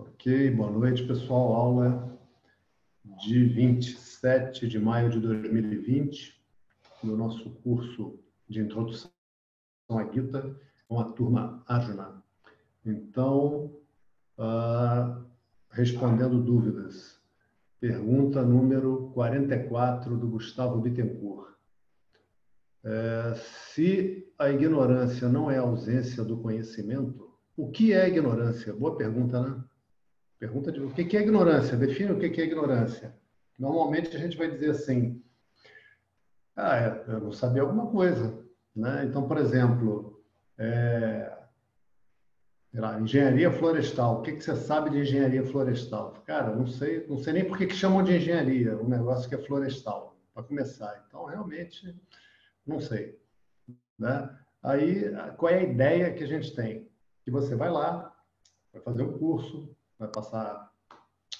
Ok, boa noite, pessoal. Aula de 27 de maio de 2020, no nosso curso de introdução à Gita, com a turma Arjuna. Então, uh, respondendo dúvidas. Pergunta número 44 do Gustavo Bittencourt. É, se a ignorância não é ausência do conhecimento, o que é ignorância? Boa pergunta, né? Pergunta de o que é ignorância? Define o que é ignorância. Normalmente a gente vai dizer assim: ah, é, eu não sabia alguma coisa. Né? Então, por exemplo, é, lá, engenharia florestal. O que, que você sabe de engenharia florestal? Cara, não sei, não sei nem por que, que chamam de engenharia um negócio que é florestal, para começar. Então, realmente, não sei. Né? Aí, qual é a ideia que a gente tem? Que você vai lá, vai fazer um curso, vai passar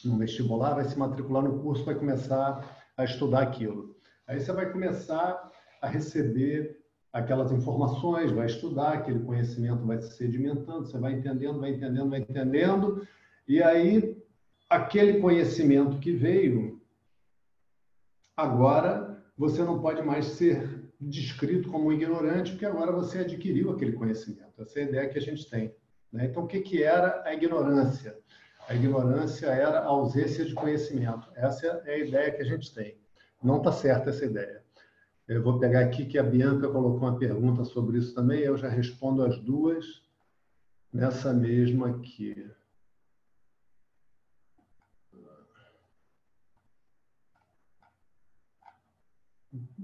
no vestibular, vai se matricular no curso, vai começar a estudar aquilo. Aí você vai começar a receber aquelas informações, vai estudar, aquele conhecimento vai se sedimentando, você vai entendendo, vai entendendo, vai entendendo, e aí aquele conhecimento que veio, agora você não pode mais ser descrito como ignorante, porque agora você adquiriu aquele conhecimento. Essa é a ideia que a gente tem. Né? Então, o que, que era a ignorância? A ignorância era a ausência de conhecimento. Essa é a ideia que a gente tem. Não está certa essa ideia. Eu vou pegar aqui que a Bianca colocou uma pergunta sobre isso também, eu já respondo as duas nessa mesma aqui.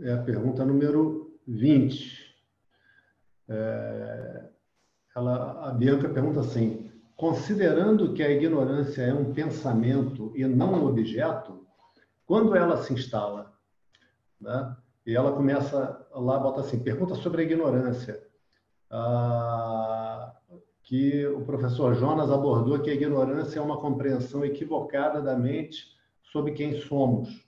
É a pergunta número 20. É, ela, a Bianca pergunta assim: Considerando que a ignorância é um pensamento e não um objeto, quando ela se instala, né? e ela começa lá, bota assim, pergunta sobre a ignorância, ah, que o professor Jonas abordou que a ignorância é uma compreensão equivocada da mente sobre quem somos,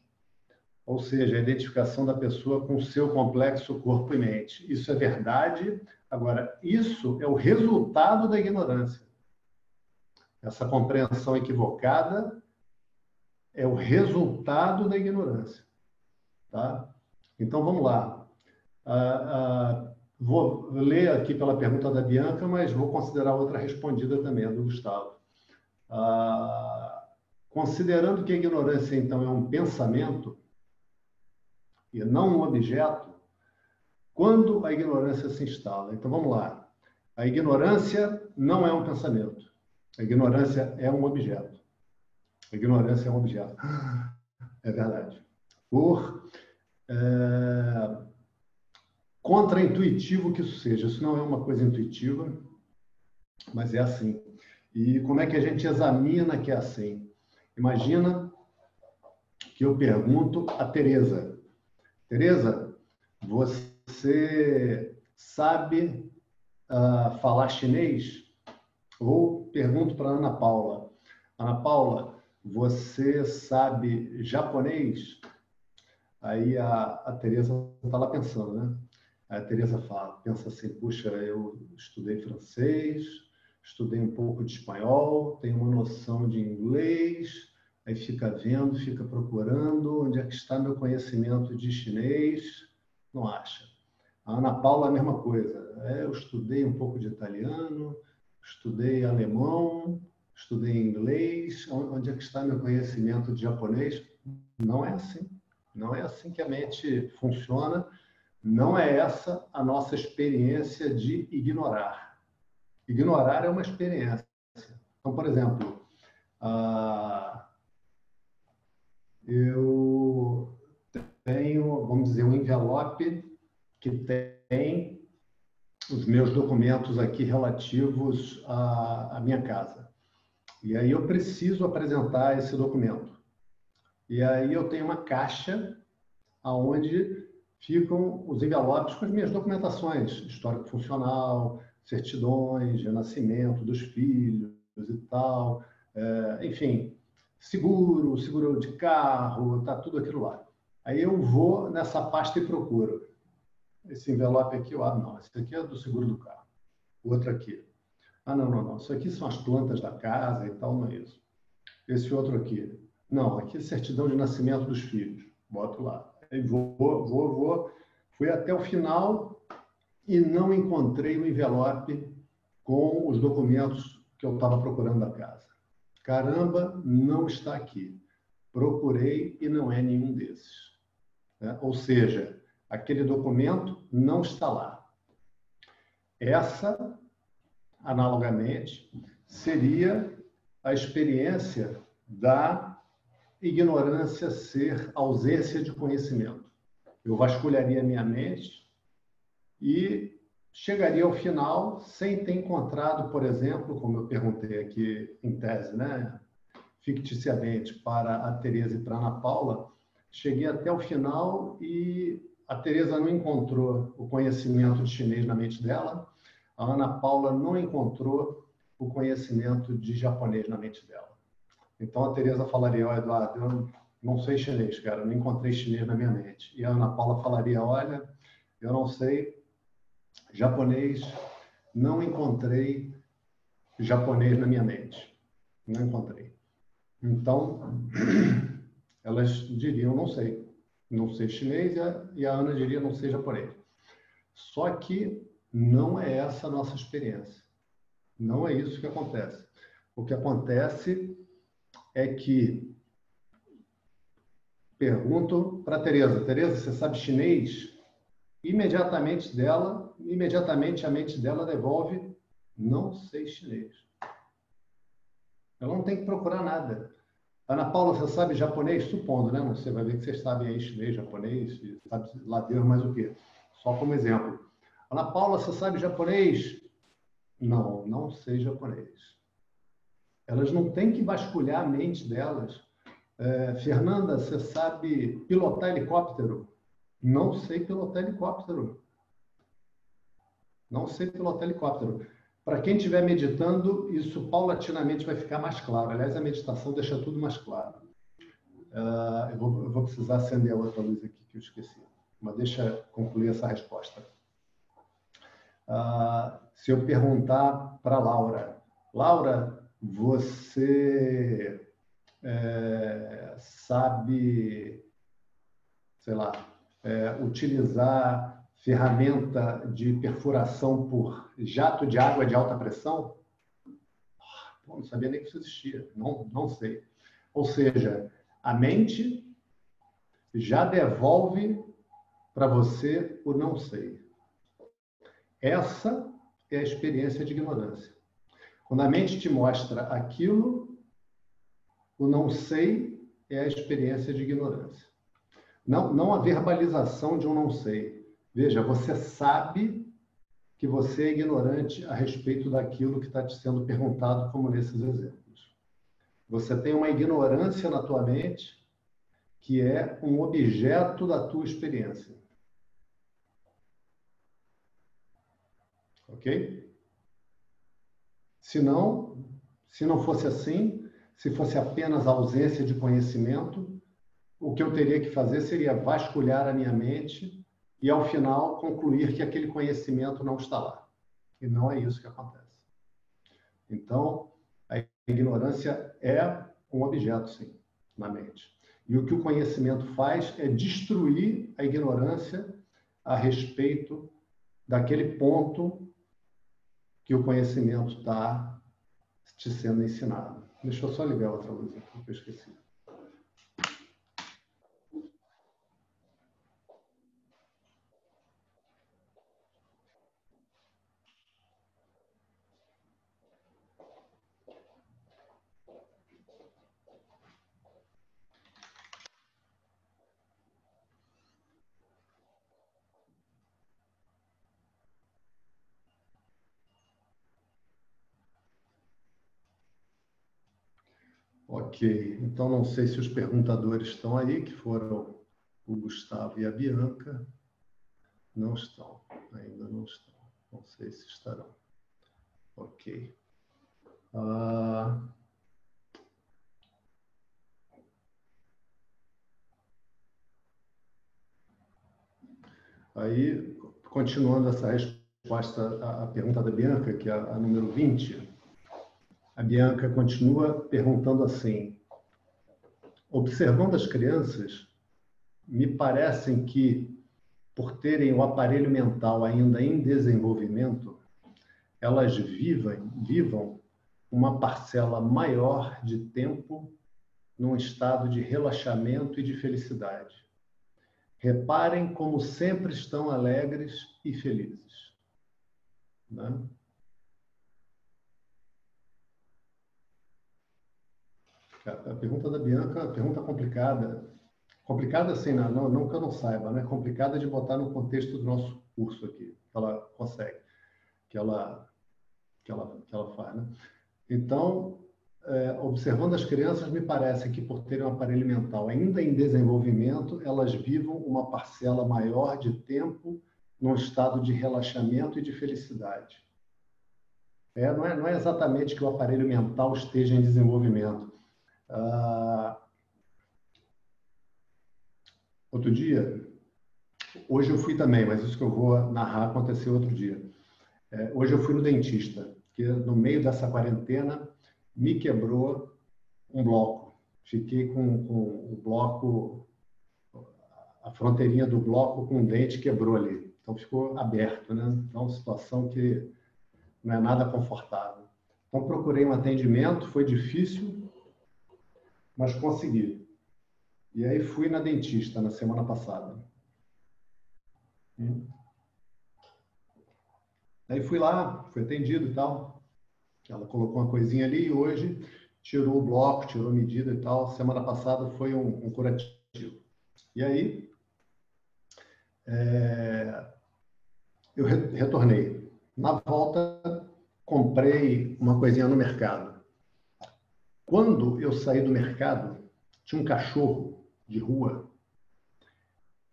ou seja, a identificação da pessoa com o seu complexo corpo e mente. Isso é verdade. Agora, isso é o resultado da ignorância. Essa compreensão equivocada é o resultado da ignorância. Tá? Então, vamos lá. Ah, ah, vou ler aqui pela pergunta da Bianca, mas vou considerar outra respondida também, do Gustavo. Ah, considerando que a ignorância, então, é um pensamento e não um objeto, quando a ignorância se instala? Então, vamos lá. A ignorância não é um pensamento. A ignorância é um objeto. A ignorância é um objeto. É verdade. Por é, contra-intuitivo que isso seja. Isso não é uma coisa intuitiva, mas é assim. E como é que a gente examina que é assim? Imagina que eu pergunto a Tereza. Tereza, você sabe uh, falar chinês? Ou pergunto para Ana Paula: Ana Paula, você sabe japonês? Aí a, a Tereza está lá pensando, né? A Tereza fala, pensa assim: puxa, eu estudei francês, estudei um pouco de espanhol, tenho uma noção de inglês, aí fica vendo, fica procurando onde é que está meu conhecimento de chinês, não acha. A Ana Paula, a mesma coisa. É, eu estudei um pouco de italiano, estudei alemão, estudei inglês, onde é que está meu conhecimento de japonês? Não é assim. Não é assim que a mente funciona. Não é essa a nossa experiência de ignorar. Ignorar é uma experiência. Então, por exemplo, eu tenho, vamos dizer, um envelope que tem os meus documentos aqui relativos à, à minha casa. E aí eu preciso apresentar esse documento. E aí eu tenho uma caixa aonde ficam os envelopes com as minhas documentações, histórico funcional, certidões de nascimento dos filhos e tal, é, enfim, seguro, seguro de carro, tá tudo aquilo lá. Aí eu vou nessa pasta e procuro esse envelope aqui, abro, não, esse aqui é do seguro do carro. O outro aqui. Ah, não, não, não. Isso aqui são as plantas da casa e tal, não é isso. Esse outro aqui. Não, aqui é certidão de nascimento dos filhos. Boto lá. Aí vou, vou, vou. Fui até o final e não encontrei o envelope com os documentos que eu estava procurando da casa. Caramba, não está aqui. Procurei e não é nenhum desses. Né? Ou seja, aquele documento não está lá. Essa, analogamente, seria a experiência da ignorância ser ausência de conhecimento. Eu vasculharia minha mente e chegaria ao final sem ter encontrado, por exemplo, como eu perguntei aqui em tese, né, ficticiamente para a Teresa e para a Ana Paula, cheguei até o final e a Teresa não encontrou o conhecimento de chinês na mente dela, a Ana Paula não encontrou o conhecimento de japonês na mente dela. Então a Teresa falaria, olha, Eduardo, eu não sei chinês, cara, eu não encontrei chinês na minha mente. E a Ana Paula falaria, olha, eu não sei japonês, não encontrei japonês na minha mente. Não encontrei. Então, elas diriam, não sei. Não sei chinês e a Ana diria, não sei japonês. Só que não é essa a nossa experiência. Não é isso que acontece. O que acontece é que pergunto para Teresa, Teresa, você sabe chinês? Imediatamente dela, imediatamente a mente dela devolve, não sei chinês. Ela não tem que procurar nada. Ana Paula, você sabe japonês? Supondo, né? Você vai ver que vocês sabem aí chinês, japonês, sabe lá Deus mais o quê. Só como exemplo. Ana Paula, você sabe japonês? Não, não sei japonês. Elas não têm que vasculhar a mente delas. É, Fernanda, você sabe pilotar helicóptero? Não sei pilotar helicóptero. Não sei pilotar helicóptero. Para quem estiver meditando, isso paulatinamente vai ficar mais claro. Aliás, a meditação deixa tudo mais claro. Uh, eu, vou, eu, vou, precisar acender a outra luz aqui que eu esqueci. Mas deixa concluir essa resposta. Uh, se eu perguntar para Laura, Laura, você é, sabe, sei lá, é, utilizar ferramenta de perfuração por jato de água de alta pressão? não sabia nem que isso existia. Não, não sei. Ou seja, a mente já devolve para você o não sei. Essa é a experiência de ignorância. Quando a mente te mostra aquilo, o não sei é a experiência de ignorância. Não, não a verbalização de um não sei, Veja, você sabe que você é ignorante a respeito daquilo que está te sendo perguntado, como nesses exemplos. Você tem uma ignorância na tua mente que é um objeto da tua experiência. Ok? Se não, se não fosse assim, se fosse apenas ausência de conhecimento, o que eu teria que fazer seria vasculhar a minha mente e, ao final, concluir que aquele conhecimento não está lá. E não é isso que acontece. Então, a ignorância é um objeto, sim, na mente. E o que o conhecimento faz é destruir a ignorância a respeito daquele ponto que o conhecimento está te sendo ensinado. Deixa eu só ligar outra luz aqui, que eu esqueci. Ok, então não sei se os perguntadores estão aí, que foram o Gustavo e a Bianca. Não estão, ainda não estão. Não sei se estarão. Ok. Ah... Aí, continuando essa resposta à pergunta da Bianca, que é a número 20. A Bianca continua perguntando assim: observando as crianças, me parecem que, por terem o aparelho mental ainda em desenvolvimento, elas vivam, vivam uma parcela maior de tempo num estado de relaxamento e de felicidade. Reparem como sempre estão alegres e felizes. Né? A pergunta da Bianca, pergunta complicada. Complicada assim, não, não que eu não saiba, né? Complicada de botar no contexto do nosso curso aqui, que ela consegue, que ela, que ela, que ela faz, né? Então, é, observando as crianças, me parece que por terem um aparelho mental ainda em desenvolvimento, elas vivam uma parcela maior de tempo num estado de relaxamento e de felicidade. É, não, é, não é exatamente que o aparelho mental esteja em desenvolvimento. Ah, outro dia, hoje eu fui também, mas isso que eu vou narrar aconteceu outro dia. É, hoje eu fui no dentista, que no meio dessa quarentena me quebrou um bloco. Fiquei com, com o bloco, a fronteirinha do bloco com o dente quebrou ali. Então ficou aberto, né? Então, uma situação que não é nada confortável. Então procurei um atendimento, foi difícil, mas consegui. E aí fui na dentista na semana passada. Aí fui lá, fui atendido e tal. Ela colocou uma coisinha ali e hoje tirou o bloco, tirou medida e tal. Semana passada foi um, um curativo. E aí, é, eu re retornei. Na volta, comprei uma coisinha no mercado. Quando eu saí do mercado, tinha um cachorro de rua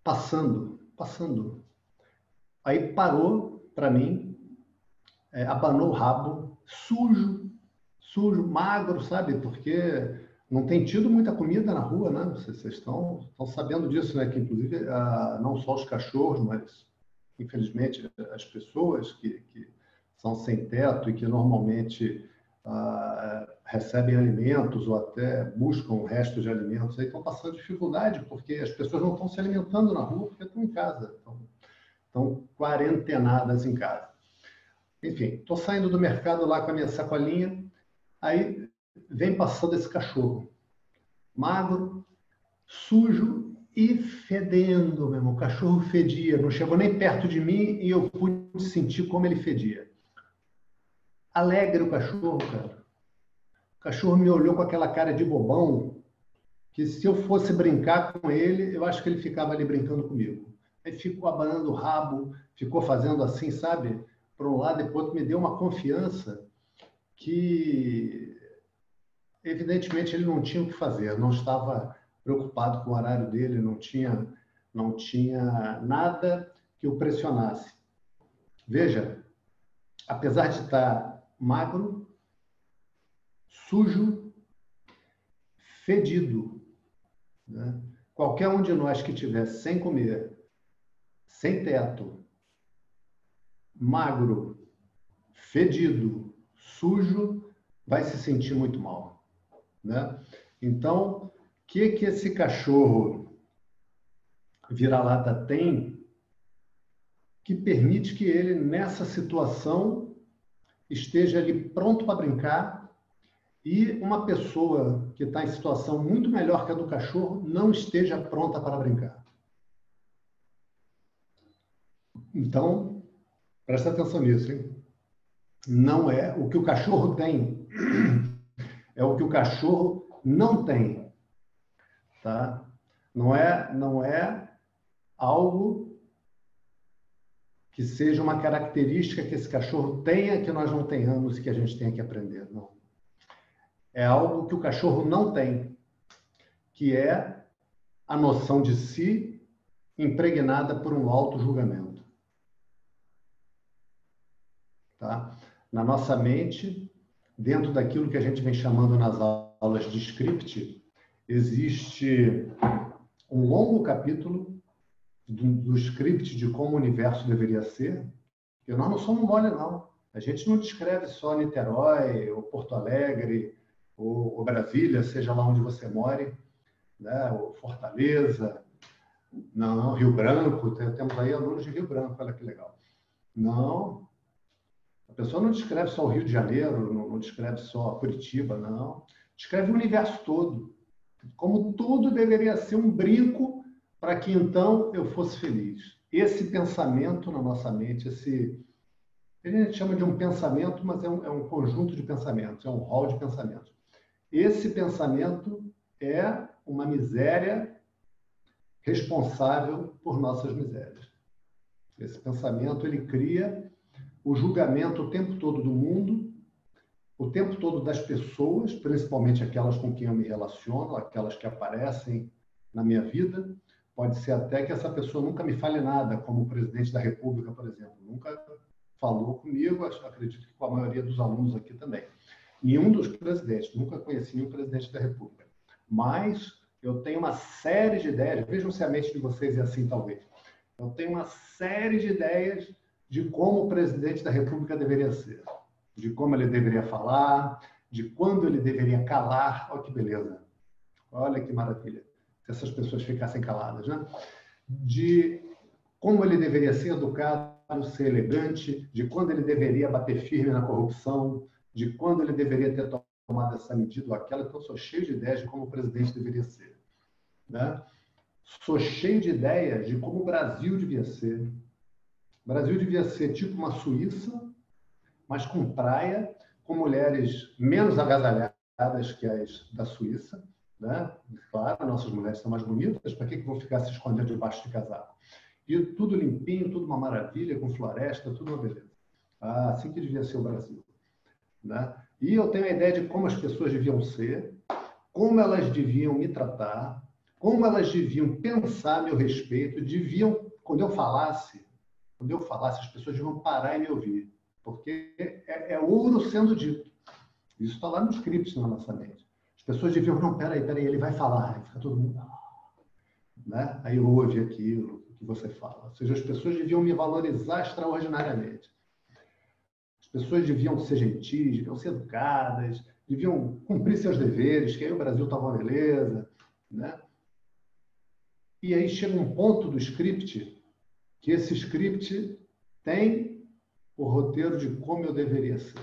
passando, passando. Aí parou para mim, é, abanou o rabo, sujo, sujo, magro, sabe? Porque não tem tido muita comida na rua, né? Vocês, estão, estão sabendo disso, né? Que inclusive ah, não só os cachorros, mas infelizmente as pessoas que, que são sem teto e que normalmente ah, recebem alimentos ou até buscam restos de alimentos, aí estão passando dificuldade porque as pessoas não estão se alimentando na rua porque estão em casa, estão, estão quarentenadas em casa. Enfim, estou saindo do mercado lá com a minha sacolinha, aí vem passando esse cachorro, magro, sujo e fedendo mesmo. O cachorro fedia, não chegou nem perto de mim e eu pude sentir como ele fedia. Alegre o cachorro, cara. Cachorro me olhou com aquela cara de bobão, que se eu fosse brincar com ele, eu acho que ele ficava ali brincando comigo. Aí ficou abanando o rabo, ficou fazendo assim, sabe? por um lado, depois me deu uma confiança que, evidentemente, ele não tinha o que fazer, não estava preocupado com o horário dele, não tinha, não tinha nada que o pressionasse. Veja, apesar de estar magro, sujo, fedido, né? qualquer um de nós que tivesse sem comer, sem teto, magro, fedido, sujo, vai se sentir muito mal, né? Então, o que que esse cachorro vira-lata tem que permite que ele nessa situação esteja ali pronto para brincar e uma pessoa que está em situação muito melhor que a do cachorro não esteja pronta para brincar. Então, Presta atenção nisso, hein? Não é o que o cachorro tem, é o que o cachorro não tem, tá? Não é, não é algo que seja uma característica que esse cachorro tenha que nós não tenhamos e que a gente tenha que aprender, não. É algo que o cachorro não tem, que é a noção de si impregnada por um alto julgamento. Tá? Na nossa mente, dentro daquilo que a gente vem chamando nas aulas de script, existe um longo capítulo do, do script de como o universo deveria ser, Porque nós não somos mole, não. A gente não descreve só Niterói, ou Porto Alegre, ou, ou Brasília, seja lá onde você more, né? ou Fortaleza, não, Rio Branco, temos aí alunos de Rio Branco, olha que legal. Não, a pessoa não descreve só o Rio de Janeiro, não, não descreve só Curitiba, não. Descreve o universo todo. Como tudo deveria ser um brinco para que então eu fosse feliz. Esse pensamento na nossa mente, esse. A gente chama de um pensamento, mas é um, é um conjunto de pensamentos, é um rol de pensamentos. Esse pensamento é uma miséria responsável por nossas misérias. Esse pensamento ele cria o julgamento o tempo todo do mundo, o tempo todo das pessoas, principalmente aquelas com quem eu me relaciono, aquelas que aparecem na minha vida. Pode ser até que essa pessoa nunca me fale nada, como o presidente da República, por exemplo. Nunca falou comigo, acredito que com a maioria dos alunos aqui também. Nenhum dos presidentes, nunca conheci nenhum presidente da República. Mas eu tenho uma série de ideias, vejam se a mente de vocês é assim, talvez. Eu tenho uma série de ideias de como o presidente da República deveria ser, de como ele deveria falar, de quando ele deveria calar. Olha que beleza. Olha que maravilha. Se essas pessoas ficassem caladas, né? De como ele deveria ser educado, ser elegante, de quando ele deveria bater firme na corrupção, de quando ele deveria ter tomado essa medida ou aquela. Então, sou cheio de ideias de como o presidente deveria ser. Né? Sou cheio de ideias de como o Brasil devia ser. O Brasil devia ser tipo uma Suíça, mas com praia, com mulheres menos agasalhadas que as da Suíça. Né? Claro, nossas mulheres são mais bonitas, para que, que vão ficar se escondendo debaixo de casaco? E tudo limpinho, tudo uma maravilha, com floresta, tudo uma beleza. Ah, assim que devia ser o Brasil. Né? E eu tenho a ideia de como as pessoas deviam ser, como elas deviam me tratar, como elas deviam pensar a meu respeito, deviam, quando eu falasse, quando eu falasse, as pessoas deviam parar e me ouvir, porque é, é ouro sendo dito. Isso está lá no script na nossa mente. As pessoas deviam, não, peraí, peraí, ele vai falar, aí fica todo mundo, né? Aí ouve aquilo que você fala. Ou seja, as pessoas deviam me valorizar extraordinariamente. As pessoas deviam ser gentis, deviam ser educadas, deviam cumprir seus deveres, que aí o Brasil estava uma beleza, né? E aí chega um ponto do script que esse script tem o roteiro de como eu deveria ser.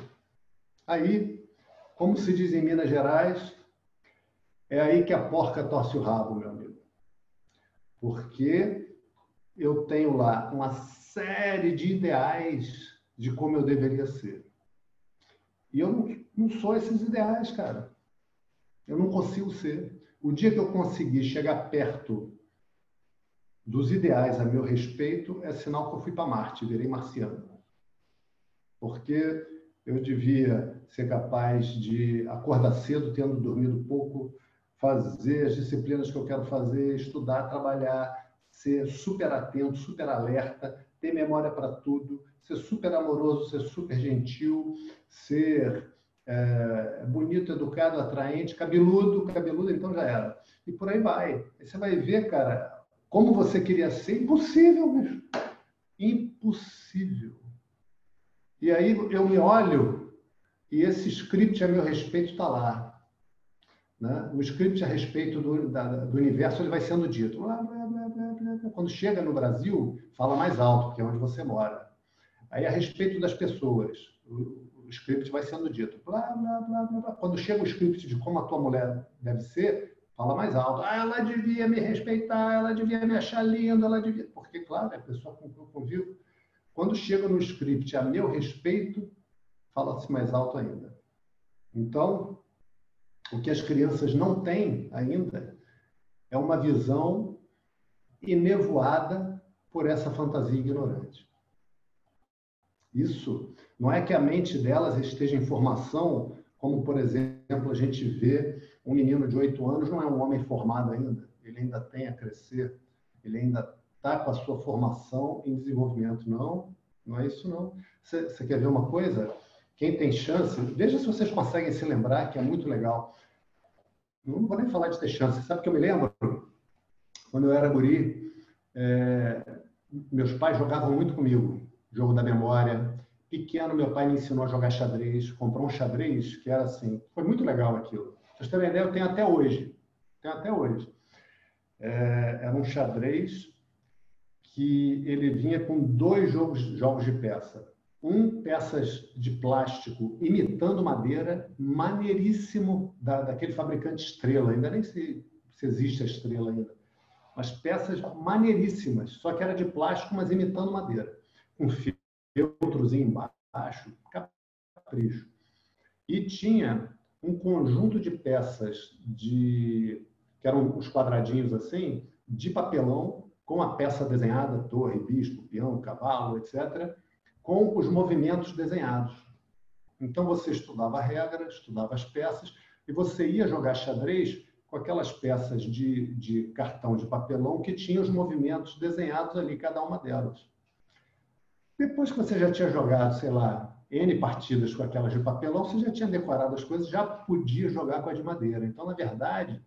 Aí, como se diz em Minas Gerais, é aí que a porca torce o rabo, meu amigo. Porque eu tenho lá uma série de ideais de como eu deveria ser. E eu não, não sou esses ideais, cara. Eu não consigo ser. O dia que eu conseguir chegar perto dos ideais a meu respeito é sinal que eu fui para Marte, virei marciano. Porque eu devia ser capaz de acordar cedo, tendo dormido pouco, fazer as disciplinas que eu quero fazer, estudar, trabalhar, ser super atento, super alerta, ter memória para tudo, ser super amoroso, ser super gentil, ser é, bonito, educado, atraente, cabeludo, cabeludo, então já era. E por aí vai. Aí você vai ver, cara, como você queria ser, impossível, bicho. Impossível. E aí eu me olho e esse script a meu respeito está lá. Né? O script a respeito do, da, do universo ele vai sendo dito. Blá, blá, blá, Quando chega no Brasil, fala mais alto, que é onde você mora. Aí a respeito das pessoas, o, o script vai sendo dito. Quando chega o script de como a tua mulher deve ser, fala mais alto. Ah, ela devia me respeitar, ela devia me achar linda, ela devia. Porque, claro, é a pessoa com quem eu convivo. Quando chega no script a meu respeito, fala-se mais alto ainda. Então, o que as crianças não têm ainda é uma visão enevoada por essa fantasia ignorante. Isso não é que a mente delas esteja em formação, como, por exemplo, a gente vê um menino de oito anos não é um homem formado ainda, ele ainda tem a crescer, ele ainda está com a sua formação em desenvolvimento. Não, não é isso não. Você quer ver uma coisa? Quem tem chance, veja se vocês conseguem se lembrar, que é muito legal. Não vou nem falar de ter chance, sabe que eu me lembro? Quando eu era guri, é, meus pais jogavam muito comigo. jogo da memória. Pequeno, meu pai me ensinou a jogar xadrez, comprou um xadrez que era assim, foi muito legal aquilo. Vocês terem ideia, eu tenho até hoje. Tenho até hoje. É, era um xadrez que ele vinha com dois jogos, jogos de peça. Um, peças de plástico imitando madeira, maneiríssimo, da, daquele fabricante Estrela. Ainda nem sei se existe a Estrela ainda. Mas peças maneiríssimas, só que era de plástico, mas imitando madeira. Com feltrozinho embaixo, capricho. E tinha um conjunto de peças de que eram os quadradinhos assim, de papelão com a peça desenhada, torre, bispo, peão, cavalo, etc., com os movimentos desenhados. Então você estudava a regra, estudava as peças, e você ia jogar xadrez com aquelas peças de, de cartão de papelão que tinham os movimentos desenhados ali, cada uma delas. Depois que você já tinha jogado, sei lá, N partidas com aquelas de papelão, você já tinha decorado as coisas, já podia jogar com a de madeira. Então, na verdade,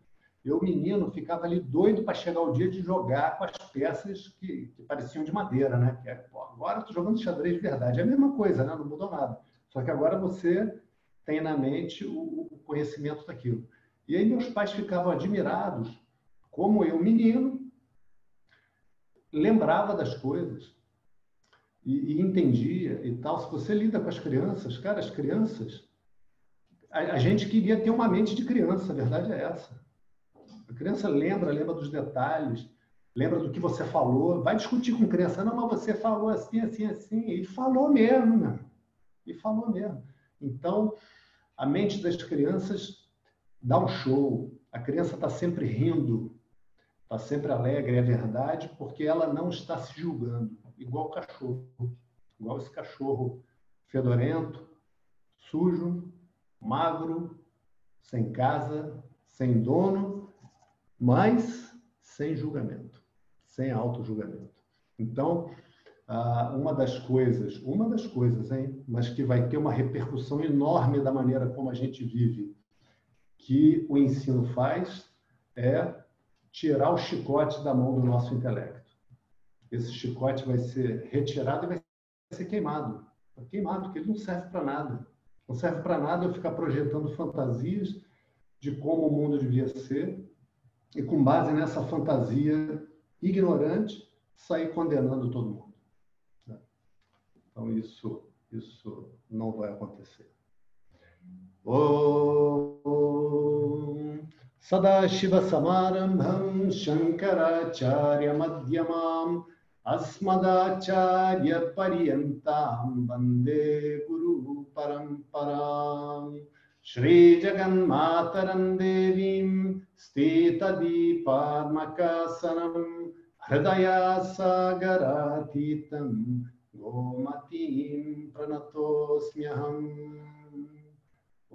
eu, menino, ficava ali doido para chegar o dia de jogar com as peças que, que pareciam de madeira, né? Que é, pô, agora estou jogando xadrez de verdade. É a mesma coisa, né? Não mudou nada. Só que agora você tem na mente o, o conhecimento daquilo. E aí meus pais ficavam admirados como eu, menino, lembrava das coisas e, e, entendia e tal. Se você lida com as crianças, cara, as crianças, a, a gente queria ter uma mente de criança, a verdade é essa. A criança lembra, lembra dos detalhes, lembra do que você falou. Vai discutir com criança, não, mas você falou assim, assim, assim. E falou mesmo, né? E falou mesmo. Então, a mente das crianças dá um show. A criança está sempre rindo, está sempre alegre, é verdade, porque ela não está se julgando, igual o cachorro. Igual esse cachorro fedorento, sujo, magro, sem casa, sem dono, mas sem julgamento, sem auto-julgamento. Então, uma das coisas, uma das coisas, hein, mas que vai ter uma repercussão enorme da maneira como a gente vive, que o ensino faz, é tirar o chicote da mão do nosso intelecto. Esse chicote vai ser retirado e vai ser queimado. Queimado, porque ele não serve para nada. Não serve para nada eu ficar projetando fantasias de como o mundo devia ser e, com base nessa fantasia ignorante, sair condenando todo mundo. Então, isso, isso não vai acontecer. Om Sadashiva Samarambham Shankaracharya Madhyamam Asmadacharya Paryantam Vande Guru Paramparam श्रीजगन्मातरं देवीं स्थितदीपात्मकासनं हृदयासागरातीतं गोमतीं प्रणतोऽस्म्यहम्।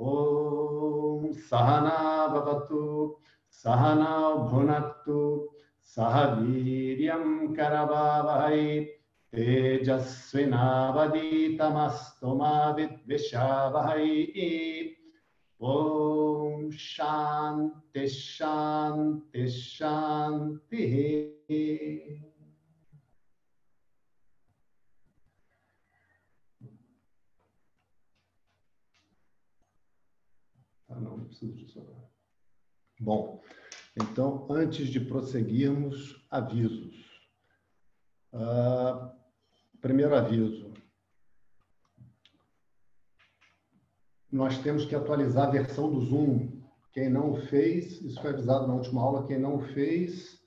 ॐ सहना भवतु, सहना भुनक्तु, सह वीर्यं करवावहै तेजस्विनावदीतमस्तु मा विद्विषावहै। Om Shanti Shanti Shanti. Ah, não, não preciso disso agora. Bom, então, antes de prosseguirmos, avisos. Uh, primeiro aviso: nós temos que atualizar a versão do Zoom. Quem não fez, isso foi avisado na última aula, quem não fez,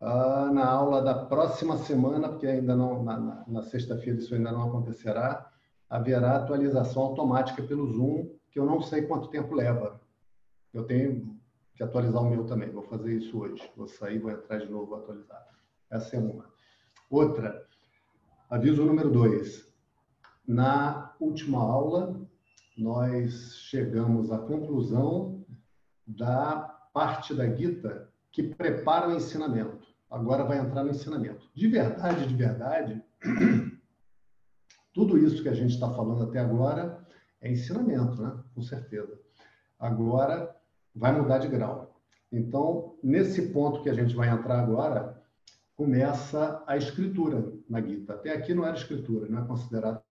uh, na aula da próxima semana, porque ainda não, na, na, na sexta-feira isso ainda não acontecerá, haverá atualização automática pelo Zoom, que eu não sei quanto tempo leva. Eu tenho que atualizar o meu também, vou fazer isso hoje. Vou sair, vou entrar de novo, vou atualizar. Essa é uma. Outra, aviso número dois. Na última aula, nós chegamos à conclusão da parte da Gita que prepara o ensinamento. Agora vai entrar no ensinamento. De verdade, de verdade, tudo isso que a gente está falando até agora é ensinamento, né? Com certeza. Agora vai mudar de grau. Então, nesse ponto que a gente vai entrar agora, começa a escritura na Gita. Até aqui não era escritura, não é considerado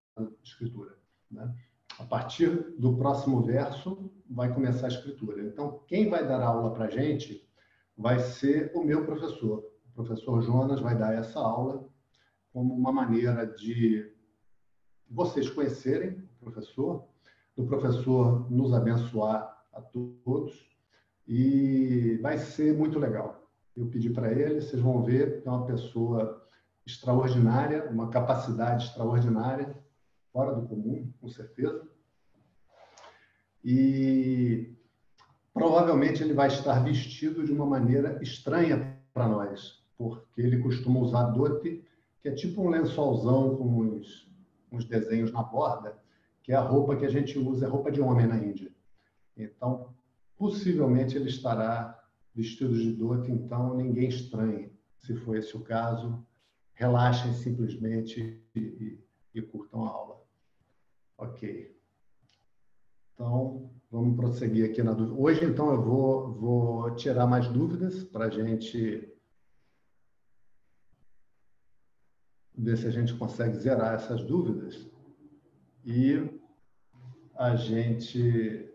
escritura. Né? A partir do próximo verso vai começar a escritura. Então, quem vai dar aula para a gente vai ser o meu professor. O professor Jonas vai dar essa aula como uma maneira de vocês conhecerem o professor, do professor nos abençoar a todos e vai ser muito legal. Eu pedi para ele, vocês vão ver, é uma pessoa extraordinária, uma capacidade extraordinária, fora do comum, com certeza. E provavelmente ele vai estar vestido de uma maneira estranha para nós, porque ele costuma usar dote, que é tipo um lençolzão com uns, uns desenhos na borda, que é a roupa que a gente usa, é roupa de homem na Índia. Então, possivelmente ele estará vestido de dote, então ninguém estranhe. Se for esse o caso, relaxem simplesmente e, e, e curtam a aula. Ok. Então, vamos prosseguir aqui na dúvida. Hoje, então, eu vou, vou tirar mais dúvidas para a gente ver se a gente consegue zerar essas dúvidas. E a gente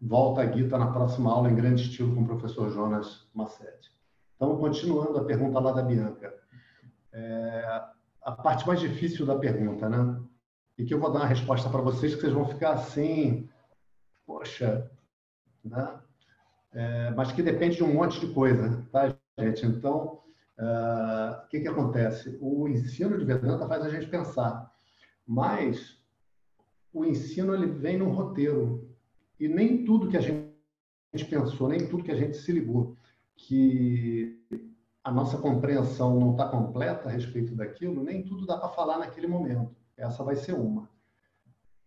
volta a Guita na próxima aula em grande estilo com o professor Jonas Massetti. Então, continuando a pergunta lá da Bianca. É, a parte mais difícil da pergunta, né? E que eu vou dar uma resposta para vocês que vocês vão ficar assim, poxa, né? É, mas que depende de um monte de coisa, tá, gente? Então, uh, o que, que acontece? O ensino de Vedanta faz a gente pensar, mas o ensino ele vem num roteiro e nem tudo que a gente pensou, nem tudo que a gente se ligou, que a nossa compreensão não está completa a respeito daquilo, nem tudo dá para falar naquele momento. Essa vai ser uma.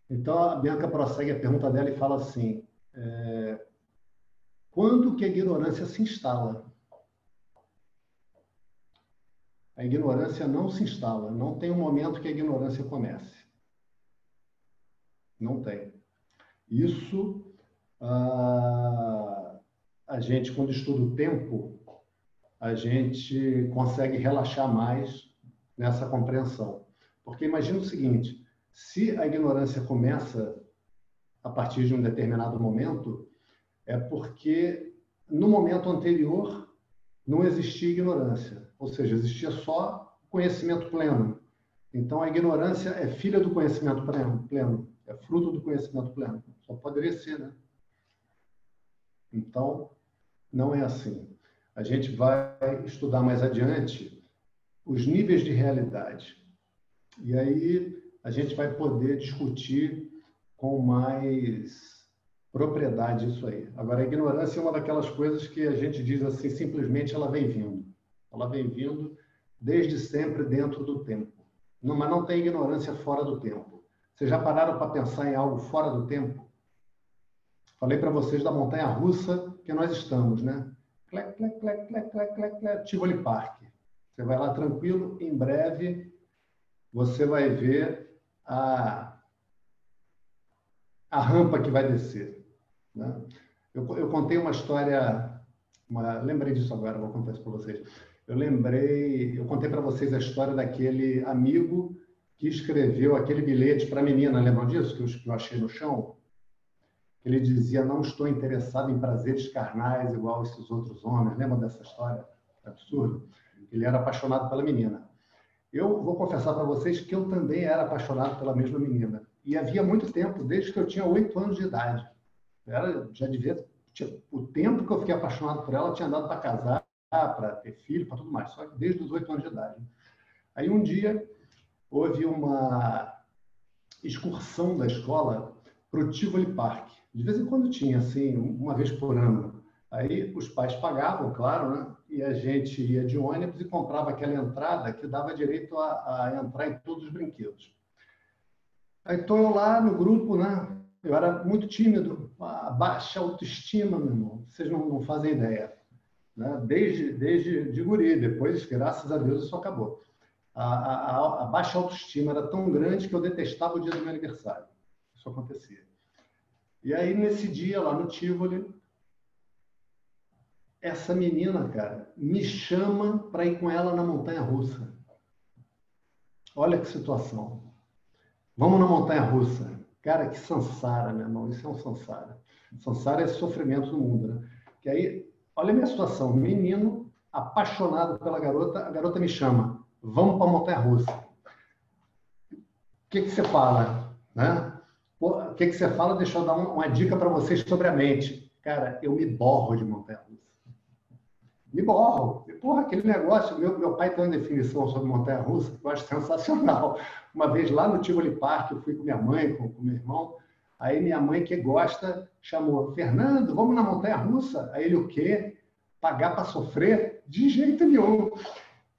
Então, a Bianca prossegue a pergunta dela e fala assim: é, quando que a ignorância se instala? A ignorância não se instala, não tem um momento que a ignorância comece. Não tem. Isso, ah, a gente, quando estuda o tempo, a gente consegue relaxar mais nessa compreensão. Porque imagina o seguinte: se a ignorância começa a partir de um determinado momento, é porque no momento anterior não existia ignorância, ou seja, existia só conhecimento pleno. Então a ignorância é filha do conhecimento pleno, é fruto do conhecimento pleno. Só poderia ser, né? Então não é assim. A gente vai estudar mais adiante os níveis de realidade. E aí a gente vai poder discutir com mais propriedade isso aí. Agora, a ignorância é uma daquelas coisas que a gente diz assim, simplesmente ela vem vindo. Ela vem vindo desde sempre dentro do tempo. Não, mas não tem ignorância fora do tempo. Vocês já pararam para pensar em algo fora do tempo? Falei para vocês da montanha russa que nós estamos, né? Clec, clec, clec, clec, clec, clec, Tivoli Park. Você vai lá tranquilo, em breve você vai ver a, a rampa que vai descer. Né? Eu, eu contei uma história, uma, lembrei disso agora, vou contar isso para vocês. Eu lembrei, eu contei para vocês a história daquele amigo que escreveu aquele bilhete para a menina, lembram disso que eu, que eu achei no chão? Ele dizia: Não estou interessado em prazeres carnais igual esses outros homens. Lembram dessa história? Absurdo. Ele era apaixonado pela menina. Eu vou confessar para vocês que eu também era apaixonado pela mesma menina. E havia muito tempo, desde que eu tinha oito anos de idade. era, já devia. Tinha, o tempo que eu fiquei apaixonado por ela tinha dado para casar, para ter filho, para tudo mais. Só que desde os oito anos de idade. Aí um dia houve uma excursão da escola para o Tivoli Park. De vez em quando tinha, assim, uma vez por ano. Aí os pais pagavam, claro, né? e a gente ia de ônibus e comprava aquela entrada que dava direito a, a entrar em todos os brinquedos. Então eu lá no grupo, né? Eu era muito tímido, baixa autoestima, meu irmão. Vocês não, não fazem ideia. Né? Desde, desde de guri, depois, graças a Deus, isso acabou. A, a, a, baixa autoestima era tão grande que eu detestava o dia do meu aniversário. Isso acontecia. E aí, nesse dia, lá no Tivoli, essa menina, cara, me chama para ir com ela na montanha russa. Olha que situação. Vamos na montanha russa. Cara, que sansara, meu irmão. Isso é um sansara. Sansara é sofrimento do mundo, né? Que aí, olha a minha situação. Menino, apaixonado pela garota, a garota me chama. Vamos para a montanha russa. O que, que você fala? Né? O que, que você fala? Deixa eu dar uma dica para vocês sobre a mente. Cara, eu me borro de montanha me borro. Porra, aquele negócio, meu, meu pai tem uma definição sobre montanha-russa que eu acho sensacional. Uma vez lá no Tivoli Park, eu fui com minha mãe, com, com meu irmão, aí minha mãe que gosta chamou, Fernando, vamos na montanha-russa? Aí ele, o quê? Pagar para sofrer? De jeito nenhum.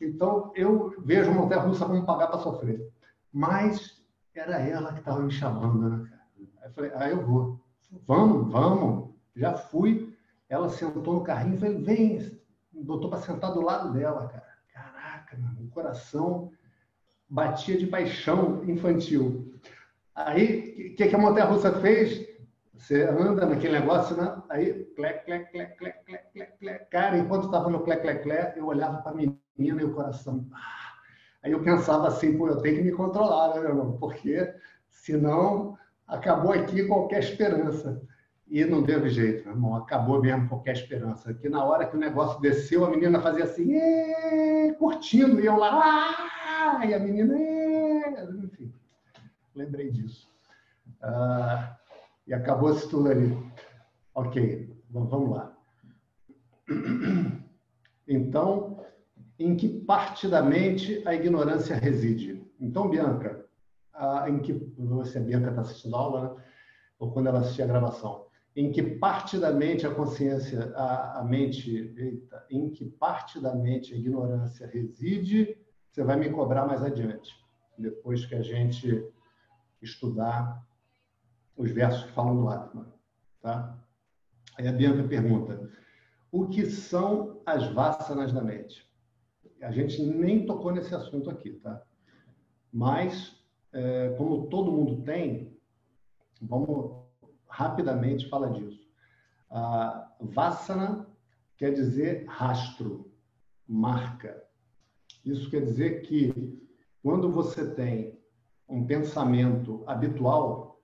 Então, eu vejo montanha-russa como pagar para sofrer. Mas era ela que estava me chamando, né, cara? Aí eu falei, ah, eu vou. Vamos, vamos. Já fui. Ela sentou no carrinho e falei, vem, botou para sentar do lado dela, cara. Caraca, meu, coração batia de paixão infantil. Aí, o que, que a montanha-russa fez? Você anda naquele negócio, né? Aí, clec, clec, clec, clec, clec, clec, clec. Cara, enquanto estava no clec, clec, clec, eu olhava para a menina e o coração... Ah. Aí eu pensava assim, pô, eu tenho que me controlar, né, meu irmão? Porque senão acabou aqui qualquer esperança. E não teve jeito, meu irmão. Acabou mesmo qualquer esperança. Que na hora que o negócio desceu, a menina fazia assim, curtindo, e eu lá, ah! e a menina, enfim. Lembrei disso. Ah, e acabou-se tudo ali. Ok, vamos lá. Então, em que parte da mente a ignorância reside? Então, Bianca, em que. Você, Bianca está assistindo a aula, né? Ou quando ela assistir a gravação em que parte da mente a consciência, a, a mente, eita, em que parte da mente a ignorância reside, você vai me cobrar mais adiante, depois que a gente estudar os versos que falam do Atman, tá? Aí a Bianca pergunta: o que são as vássanas da mente? A gente nem tocou nesse assunto aqui, tá? Mas, é, como todo mundo tem, vamos rapidamente fala disso. Uh, Vassana quer dizer rastro, marca. Isso quer dizer que quando você tem um pensamento habitual,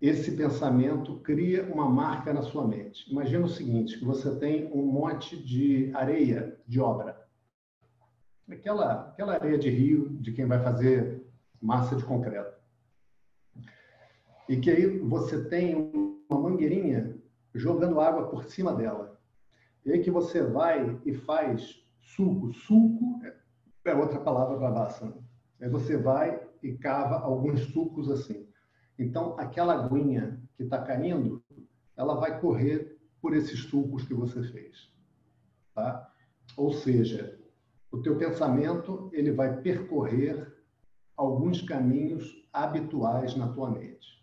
esse pensamento cria uma marca na sua mente. Imagina o seguinte, que você tem um monte de areia de obra. Aquela, aquela areia de rio de quem vai fazer massa de concreto e que aí você tem uma mangueirinha jogando água por cima dela. E aí que você vai e faz suco. Suco é outra palavra para vassana. Aí você vai e cava alguns sucos assim. Então, aquela aguinha que está caindo, ela vai correr por esses sucos que você fez. Tá? Ou seja, o teu pensamento ele vai percorrer alguns caminhos habituais na tua mente.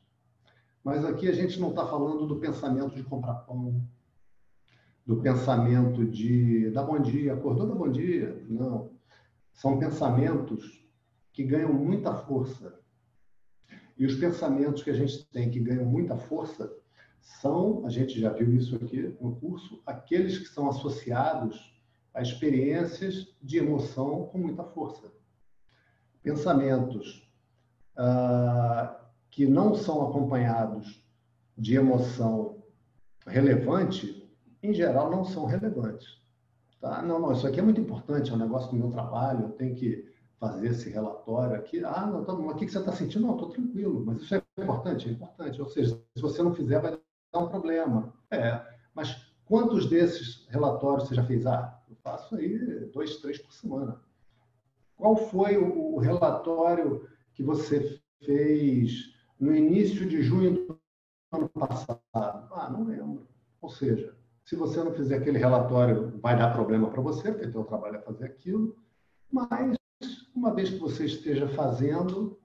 Mas aqui a gente não está falando do pensamento de comprar pão, do pensamento de dar bom dia, acordou, dar bom dia. Não. São pensamentos que ganham muita força. E os pensamentos que a gente tem que ganham muita força são, a gente já viu isso aqui no curso, aqueles que são associados a experiências de emoção com muita força. Pensamentos ah, que não são acompanhados de emoção relevante, em geral, não são relevantes. Tá? Não, não, isso aqui é muito importante, é um negócio do meu trabalho, eu tenho que fazer esse relatório aqui. Ah, não, tá, o que você está sentindo? Não, estou tranquilo, mas isso é importante, é importante. Ou seja, se você não fizer, vai dar um problema. É, mas quantos desses relatórios você já fez? Ah, eu faço aí dois, três por semana. Qual foi o relatório que você fez no início de junho do ano passado? Ah, não lembro. Ou seja, se você não fizer aquele relatório, vai dar problema para você, porque teu trabalho é fazer aquilo. Mas, uma vez que você esteja fazendo,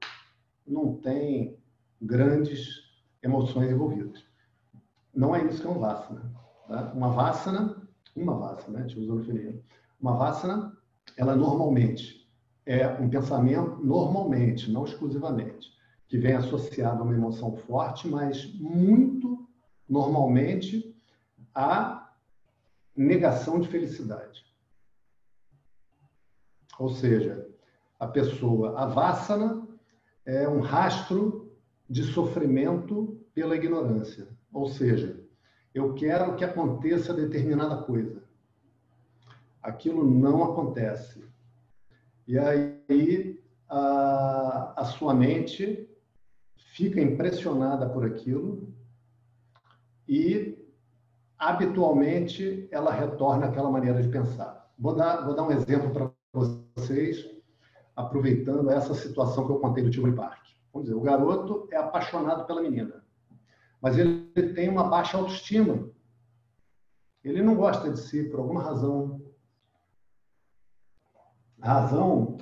não tem grandes emoções envolvidas. Não é isso que é um vassana. Tá? Uma vassana, uma vassana, né? Te usando feminino. Uma vassana, ela normalmente é um pensamento, normalmente, não exclusivamente, que vem associado a uma emoção forte, mas muito normalmente a negação de felicidade. Ou seja, a pessoa, a vassana é um rastro de sofrimento pela ignorância. Ou seja, eu quero que aconteça determinada coisa. Aquilo não acontece. E aí a, a sua mente fica impressionada por aquilo e habitualmente ela retorna àquela maneira de pensar. Vou dar, vou dar um exemplo para vocês, aproveitando essa situação que eu contei do Tivoli Park. Vamos dizer, o garoto é apaixonado pela menina, mas ele tem uma baixa autoestima. Ele não gosta de si por alguma razão. Razão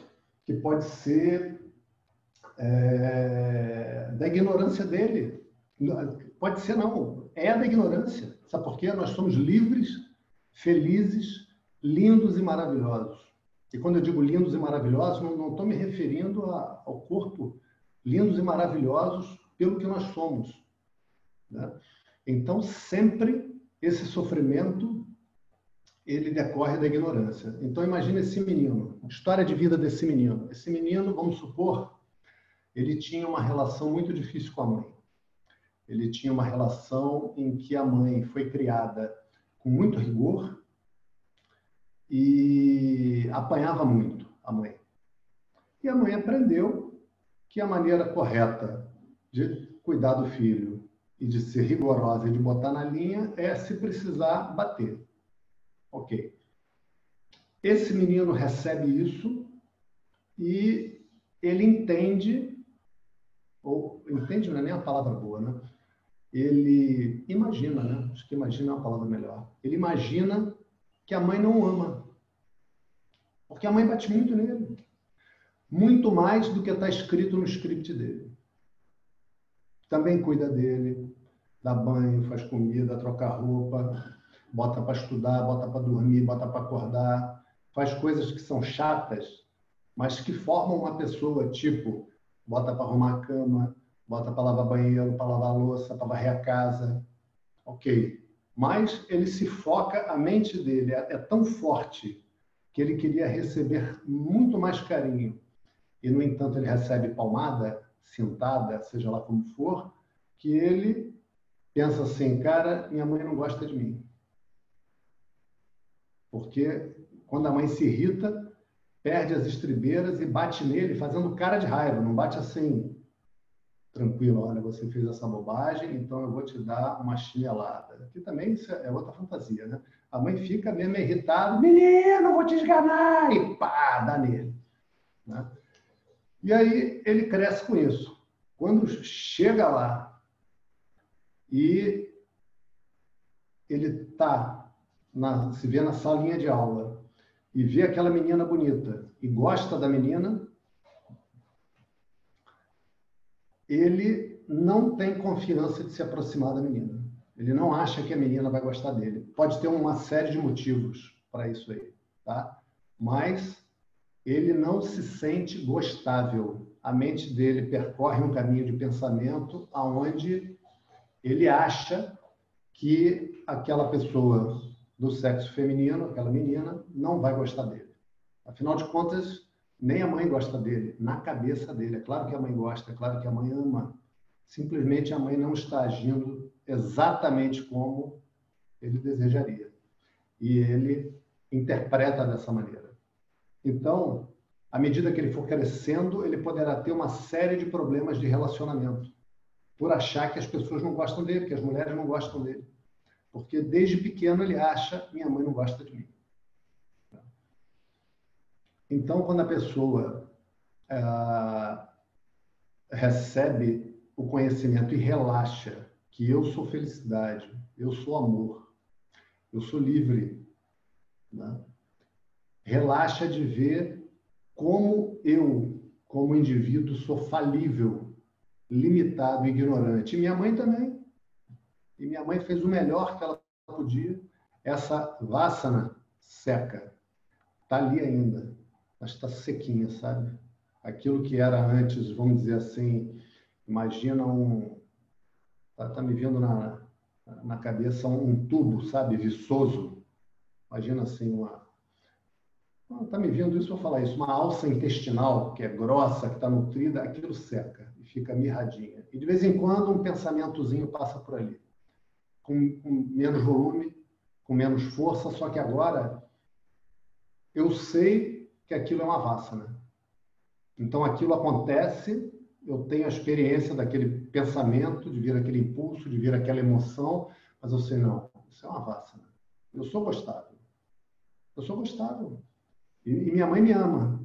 que pode ser é, da ignorância dele. Pode ser não, é da ignorância. Sabe por quê? Nós somos livres, felizes, lindos e maravilhosos. E quando eu digo lindos e maravilhosos, não estou me referindo a, ao corpo lindos e maravilhosos pelo que nós somos. Né? Então, sempre esse sofrimento ele decorre da ignorância. Então, imagine esse menino, história de vida desse menino. Esse menino, vamos supor, ele tinha uma relação muito difícil com a mãe. Ele tinha uma relação em que a mãe foi criada com muito rigor e apanhava muito a mãe. E a mãe aprendeu que a maneira correta de cuidar do filho e de ser rigorosa e de botar na linha é se precisar bater. Ok. Esse menino recebe isso e ele entende, ou entende não é nem a palavra boa, né? Ele imagina, né? Acho que imagina é uma palavra melhor. Ele imagina que a mãe não ama. Porque a mãe bate muito nele. Muito mais do que está escrito no script dele. Também cuida dele, dá banho, faz comida, troca roupa, bota para estudar, bota para dormir, bota para acordar, faz coisas que são chatas, mas que formam uma pessoa, tipo, bota para arrumar a cama, bota para lavar banheiro, para lavar louça, para varrer a casa. Ok. Mas ele se foca, a mente dele é, é tão forte que ele queria receber muito mais carinho. E, no entanto, ele recebe palmada, sentada, seja lá como for, que ele pensa assim, cara, minha mãe não gosta de mim. Porque quando a mãe se irrita, perde as estribeiras e bate nele, fazendo cara de raiva, não bate assim, tranquilo, olha, você fez essa bobagem, então eu vou te dar uma chinelada. Aqui também isso é outra fantasia, né? A mãe fica mesmo irritada, menino, vou te esganar, e pá, dá nele. Né? E aí ele cresce com isso. Quando chega lá e ele tá na, se vê na salinha de aula e vê aquela menina bonita e gosta da menina, ele não tem confiança de se aproximar da menina. Ele não acha que a menina vai gostar dele. Pode ter uma série de motivos para isso aí, tá? Mas ele não se sente gostável. A mente dele percorre um caminho de pensamento aonde ele acha que aquela pessoa do sexo feminino, aquela menina, não vai gostar dele. Afinal de contas, nem a mãe gosta dele, na cabeça dele. É claro que a mãe gosta, é claro que a mãe ama. Simplesmente a mãe não está agindo exatamente como ele desejaria. E ele interpreta dessa maneira. Então, à medida que ele for crescendo, ele poderá ter uma série de problemas de relacionamento, por achar que as pessoas não gostam dele, que as mulheres não gostam dele. Porque desde pequeno ele acha: minha mãe não gosta de mim. Então, quando a pessoa ah, recebe o conhecimento e relaxa que eu sou felicidade, eu sou amor, eu sou livre, né? relaxa de ver como eu, como indivíduo, sou falível, limitado, ignorante. E minha mãe também. E minha mãe fez o melhor que ela podia. Essa vassana seca está ali ainda mas está sequinha, sabe? Aquilo que era antes, vamos dizer assim, imagina um. Está tá me vindo na, na cabeça um tubo, sabe? Viçoso, Imagina assim uma Está me vindo isso, vou falar isso. Uma alça intestinal, que é grossa, que está nutrida, aquilo seca e fica mirradinha. E de vez em quando um pensamentozinho passa por ali, com, com menos volume, com menos força, só que agora eu sei que aquilo é uma vassana. Então aquilo acontece, eu tenho a experiência daquele pensamento, de vir aquele impulso, de vir aquela emoção, mas eu sei, não, isso é uma vassana. Eu sou gostável. Eu sou gostável. E, e minha mãe me ama.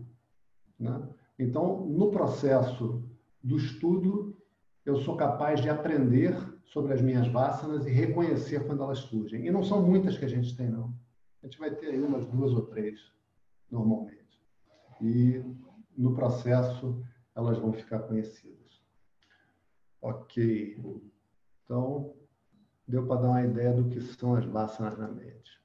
Né? Então, no processo do estudo, eu sou capaz de aprender sobre as minhas vasanas e reconhecer quando elas surgem. E não são muitas que a gente tem, não. A gente vai ter aí umas duas ou três, normalmente. E no processo, elas vão ficar conhecidas. Ok. Então, deu para dar uma ideia do que são as vasanas na mente.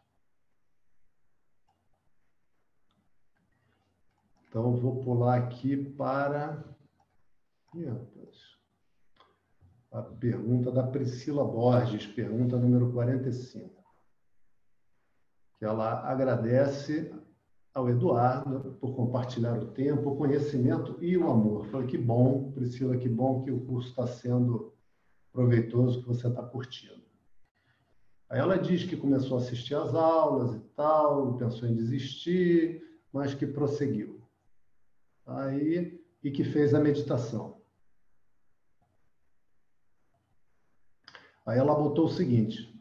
Então, vou pular aqui para a pergunta da Priscila Borges, pergunta número 45. Que ela agradece ao Eduardo por compartilhar o tempo, o conhecimento e o amor. Falei, que bom, Priscila, que bom que o curso está sendo proveitoso, que você está curtindo. Aí ela diz que começou a assistir às aulas e tal, pensou em desistir, mas que prosseguiu aí e que fez a meditação. Aí ela botou o seguinte: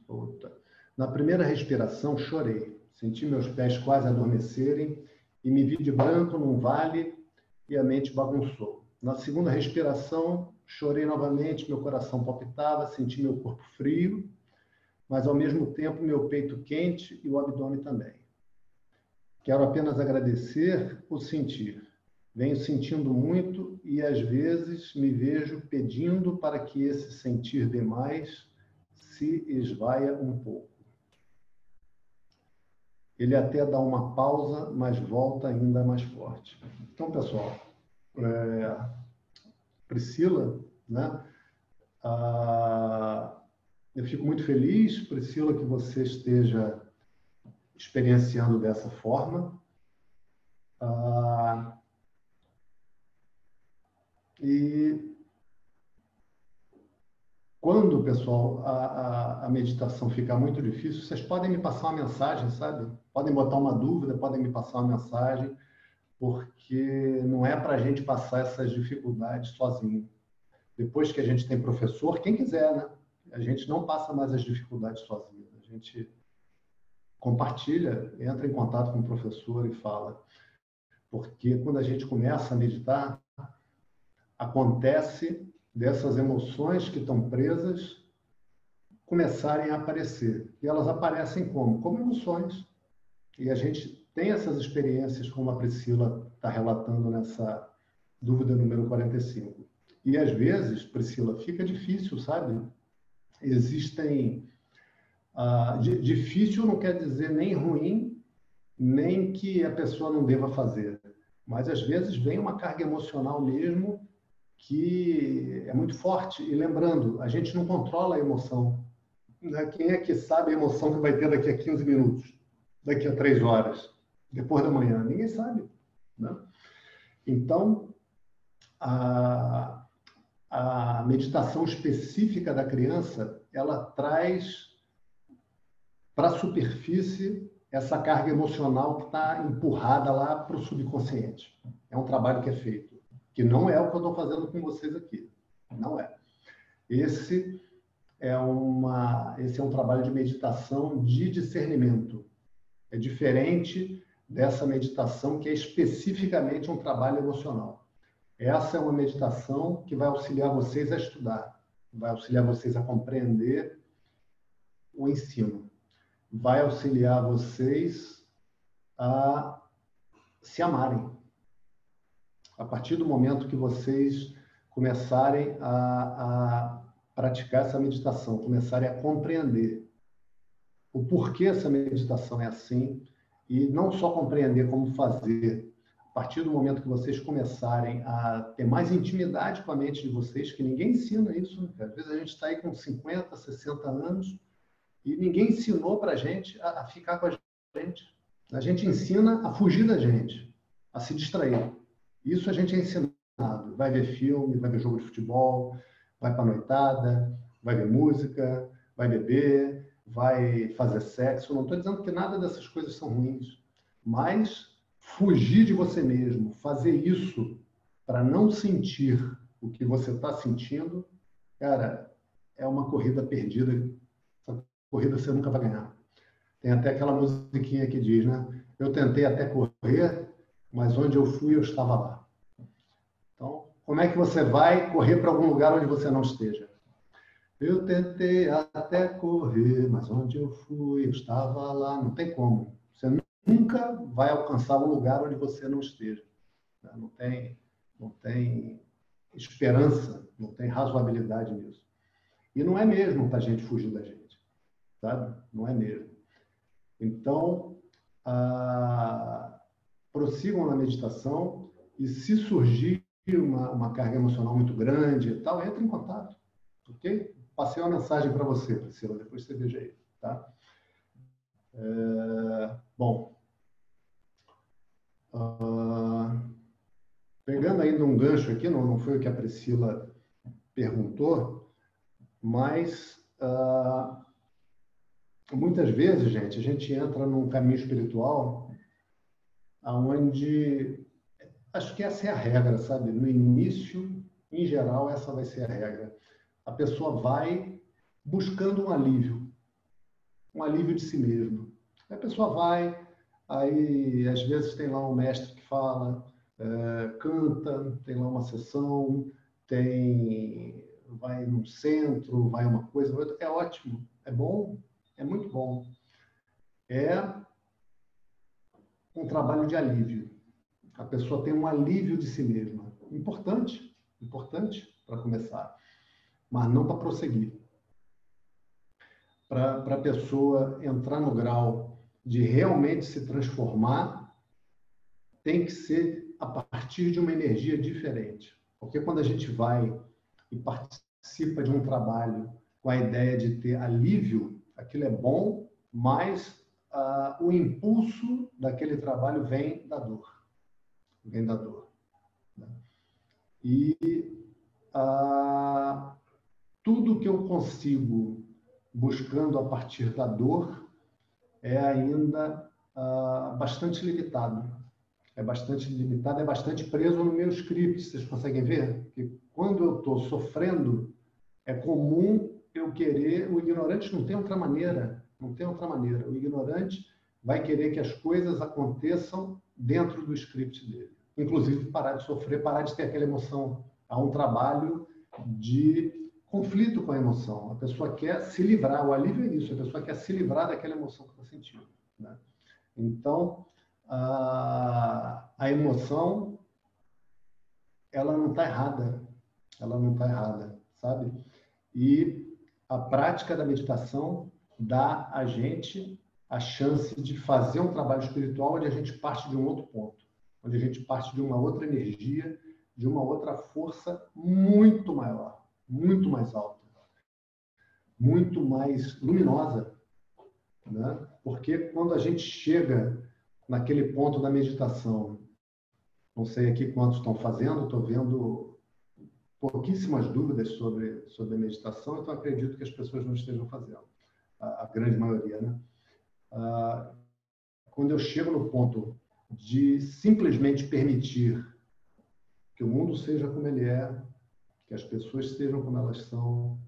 na primeira respiração chorei, senti meus pés quase adormecerem e me vi de branco num vale e a mente bagunçou. Na segunda respiração chorei novamente, meu coração palpitava, senti meu corpo frio, mas ao mesmo tempo meu peito quente e o abdômen também. Quero apenas agradecer o sentir Venho sentindo muito e às vezes me vejo pedindo para que esse sentir demais se esvaia um pouco. Ele até dá uma pausa, mas volta ainda mais forte. Então, pessoal, é, Priscila, né? Ah, eu fico muito feliz, Priscila, que você esteja experienciando dessa forma. Ah, e quando, pessoal, a, a, a, meditação ficar muito difícil, vocês podem me passar uma mensagem, sabe? Podem botar uma dúvida, podem me passar uma mensagem, porque não é para a gente passar essas dificuldades sozinho. Depois que a gente tem professor, quem quiser, né? A gente não passa mais as dificuldades sozinho. A gente compartilha, entra em contato com o professor e fala. Porque quando a gente começa a meditar, acontece dessas emoções que estão presas começarem a aparecer. E elas aparecem como? Como emoções. E a gente tem essas experiências, como a Priscila está relatando nessa dúvida número 45. E às vezes, Priscila, fica difícil, sabe? Existem. Ah, difícil não quer dizer nem ruim, nem que a pessoa não deva fazer. Mas às vezes vem uma carga emocional mesmo que é muito forte. E lembrando, a gente não controla a emoção. Né? Quem é que sabe a emoção que vai ter daqui a 15 minutos, daqui a 3 horas, depois da manhã? Ninguém sabe. Né? Então, a, a meditação específica da criança, ela traz para a superfície essa carga emocional que está empurrada lá para o subconsciente. É um trabalho que é feito que não é o que eu estou fazendo com vocês aqui. Não é. Esse é, uma, esse é um trabalho de meditação de discernimento. É diferente dessa meditação que é especificamente um trabalho emocional. Essa é uma meditação que vai auxiliar vocês a estudar, vai auxiliar vocês a compreender o ensino, vai auxiliar vocês a se amarem, a partir do momento que vocês começarem a, a praticar essa meditação, começarem a compreender o porquê essa meditação é assim e não só compreender como fazer. A partir do momento que vocês começarem a ter mais intimidade com a mente de vocês, que ninguém ensina isso, né? às vezes a gente está aí com 50, 60 anos e ninguém ensinou para a gente a ficar com a gente. A gente ensina a fugir da gente, a se distrair. Isso a gente é ensinado. Vai ver filme, vai ver jogo de futebol, vai para noitada, vai ver música, vai beber, vai fazer sexo. Não estou dizendo que nada dessas coisas são ruins, mas fugir de você mesmo, fazer isso para não sentir o que você está sentindo, cara, é uma corrida perdida. Essa corrida você nunca vai ganhar. Tem até aquela musiquinha que diz, né? Eu tentei até correr, mas onde eu fui, eu estava lá. Como é que você vai correr para algum lugar onde você não esteja? Eu tentei até correr, mas onde eu fui, eu estava lá. Não tem como. Você nunca vai alcançar um lugar onde você não esteja. Não tem, não tem esperança, não tem razoabilidade nisso. E não é mesmo para a gente fugir da gente, sabe? Não é mesmo. Então, ah, prossigam na meditação e se surgir uma, uma carga emocional muito grande e tal, entre em contato, ok? Passei uma mensagem para você, Priscila, depois você veja aí, tá? É, bom, ah, pegando ainda um gancho aqui, não, não foi o que a Priscila perguntou, mas ah, muitas vezes, gente, a gente entra num caminho espiritual aonde acho que essa é a regra, sabe? No início, em geral, essa vai ser a regra. A pessoa vai buscando um alívio, um alívio de si mesmo. A pessoa vai, aí às vezes tem lá um mestre que fala, é, canta, tem lá uma sessão, tem vai num centro, vai uma coisa, é ótimo, é bom, é muito bom. É um trabalho de alívio. A pessoa tem um alívio de si mesma. Importante, importante para começar, mas não para prosseguir. Para a pessoa entrar no grau de realmente se transformar, tem que ser a partir de uma energia diferente. Porque quando a gente vai e participa de um trabalho com a ideia de ter alívio, aquilo é bom, mas uh, o impulso daquele trabalho vem da dor. Da dor. Né? E uh, tudo que eu consigo buscando a partir da dor é ainda uh, bastante limitado. É bastante limitado, é bastante preso no meu script. Vocês conseguem ver? Que quando eu estou sofrendo, é comum eu querer. O ignorante não tem outra maneira não tem outra maneira. O ignorante vai querer que as coisas aconteçam dentro do script dele. Inclusive, parar de sofrer, parar de ter aquela emoção. Há um trabalho de conflito com a emoção. A pessoa quer se livrar, o alívio é isso, a pessoa quer se livrar daquela emoção que está sentindo. Né? Então, a, a emoção, ela não está errada. Ela não está errada, sabe? E a prática da meditação dá a gente a chance de fazer um trabalho espiritual onde a gente parte de um outro ponto, onde a gente parte de uma outra energia, de uma outra força muito maior, muito mais alta, muito mais luminosa. Né? Porque quando a gente chega naquele ponto da meditação, não sei aqui quantos estão fazendo, estou vendo pouquíssimas dúvidas sobre, sobre a meditação, então acredito que as pessoas não estejam fazendo a, a grande maioria, né? Ah, quando eu chego no ponto de simplesmente permitir que o mundo seja como ele é, que as pessoas sejam como elas são,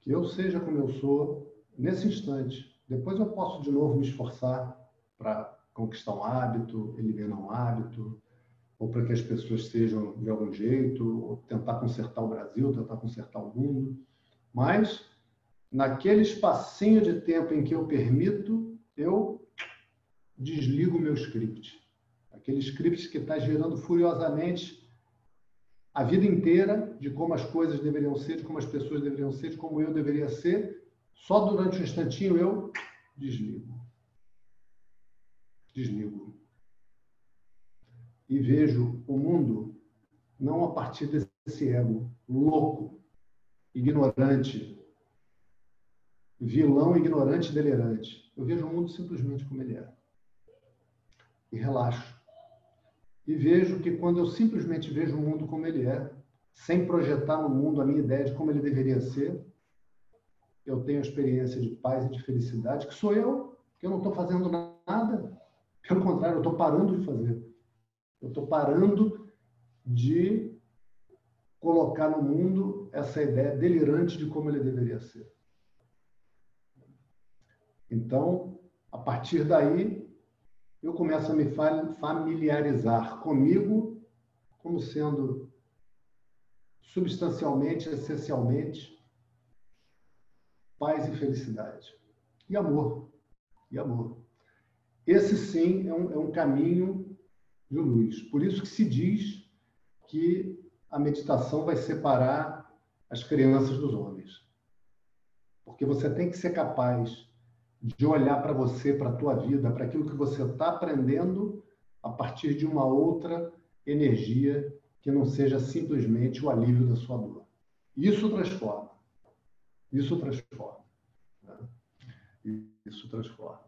que eu seja como eu sou, nesse instante. Depois eu posso de novo me esforçar para conquistar um hábito, eliminar um hábito, ou para que as pessoas sejam de algum jeito, ou tentar consertar o Brasil, tentar consertar o mundo. Mas naquele espacinho de tempo em que eu permito, eu desligo o meu script. Aquele script que está girando furiosamente a vida inteira de como as coisas deveriam ser, de como as pessoas deveriam ser, de como eu deveria ser. Só durante um instantinho eu desligo. Desligo. E vejo o mundo não a partir desse ego louco, ignorante, vilão, ignorante, delirante. Eu vejo o mundo simplesmente como ele é. E relaxo. E vejo que quando eu simplesmente vejo o mundo como ele é, sem projetar no mundo a minha ideia de como ele deveria ser, eu tenho a experiência de paz e de felicidade, que sou eu, que eu não estou fazendo nada. Pelo contrário, eu estou parando de fazer. Eu estou parando de colocar no mundo essa ideia delirante de como ele deveria ser. Então, a partir daí, eu começo a me familiarizar comigo como sendo substancialmente, essencialmente, paz e felicidade. E amor. E amor. Esse sim é um, é um caminho de luz. Por isso que se diz que a meditação vai separar as crianças dos homens. Porque você tem que ser capaz de olhar para você, para a tua vida, para aquilo que você está aprendendo a partir de uma outra energia que não seja simplesmente o alívio da sua dor. Isso transforma. Isso transforma. Né? Isso transforma.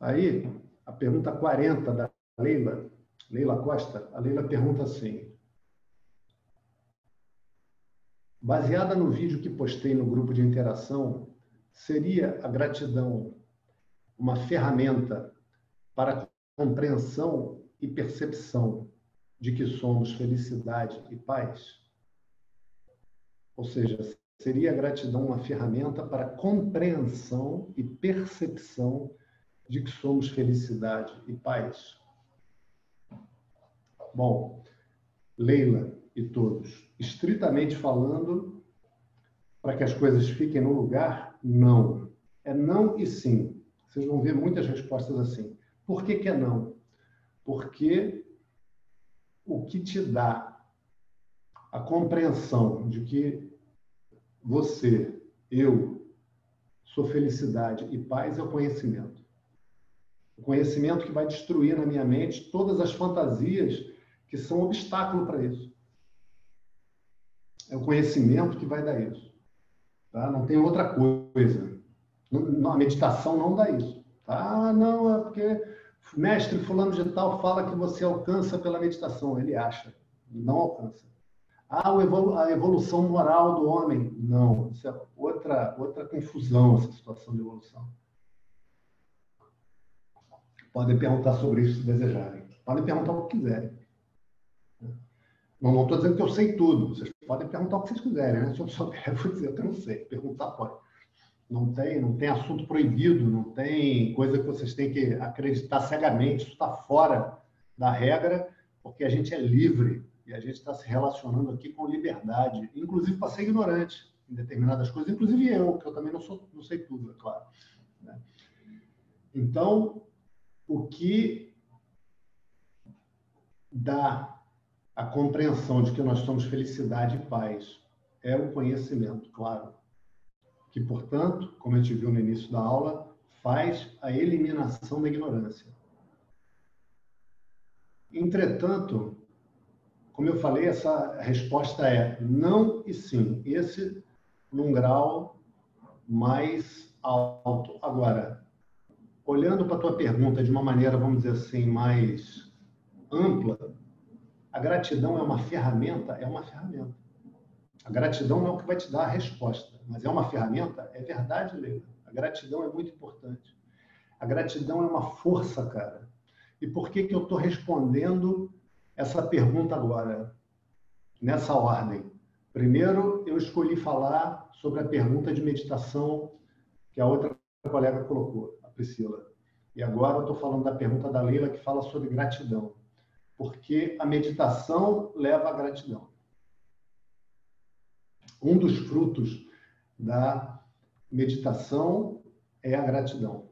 Aí, a pergunta 40 da Leila, Leila Costa, a Leila pergunta assim: Baseada no vídeo que postei no grupo de interação, seria a gratidão uma ferramenta para compreensão e percepção de que somos felicidade e paz? Ou seja, seria a gratidão uma ferramenta para compreensão e percepção de que somos felicidade e paz? Bom, Leila e todos, estritamente falando, para que as coisas fiquem no lugar, não. É não e sim. Vocês vão ver muitas respostas assim. Por que, que é não? Porque o que te dá a compreensão de que você, eu, sou felicidade e paz é o conhecimento. O conhecimento que vai destruir na minha mente todas as fantasias que são obstáculo para isso. É o conhecimento que vai dar isso. Tá? Não tem outra coisa. A meditação não dá isso. Tá? Ah, não, é porque mestre fulano de tal fala que você alcança pela meditação. Ele acha. Não alcança. Ah, a evolução moral do homem. Não. Isso é outra, outra confusão, essa situação de evolução. Podem perguntar sobre isso se desejarem. Podem perguntar o que quiserem. Não estou dizendo que eu sei tudo. Vocês podem perguntar o que vocês quiserem. Né? Se eu souber, eu vou dizer eu não sei. Perguntar pode. Não tem, não tem assunto proibido, não tem coisa que vocês têm que acreditar cegamente. Isso está fora da regra, porque a gente é livre e a gente está se relacionando aqui com liberdade, inclusive para ser ignorante em determinadas coisas, inclusive eu, que eu também não, sou, não sei tudo, é claro. Né? Então, o que dá a compreensão de que nós somos felicidade e paz é o conhecimento, claro. Que, portanto, como a gente viu no início da aula, faz a eliminação da ignorância. Entretanto, como eu falei, essa resposta é não e sim. Esse num grau mais alto. Agora, olhando para a tua pergunta de uma maneira, vamos dizer assim, mais ampla, a gratidão é uma ferramenta? É uma ferramenta. A gratidão não é o que vai te dar a resposta, mas é uma ferramenta? É verdade, Leila. A gratidão é muito importante. A gratidão é uma força, cara. E por que, que eu estou respondendo essa pergunta agora, nessa ordem? Primeiro, eu escolhi falar sobre a pergunta de meditação que a outra colega colocou. Priscila. E agora eu estou falando da pergunta da Leila que fala sobre gratidão. Porque a meditação leva à gratidão. Um dos frutos da meditação é a gratidão.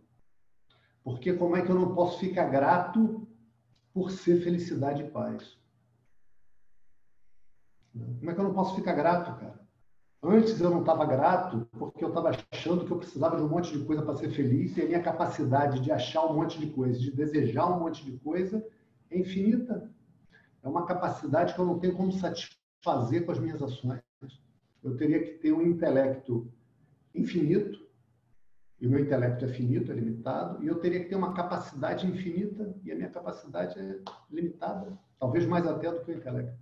Porque como é que eu não posso ficar grato por ser felicidade e paz? Como é que eu não posso ficar grato, cara? Antes eu não estava grato porque eu estava achando que eu precisava de um monte de coisa para ser feliz e a minha capacidade de achar um monte de coisa, de desejar um monte de coisa é infinita. é uma capacidade que eu não tenho como satisfazer com as minhas ações. Eu teria que ter um intelecto infinito, e o meu intelecto é finito, é limitado, e eu teria que ter uma capacidade infinita, e a minha capacidade é limitada, talvez mais até do que o intelecto.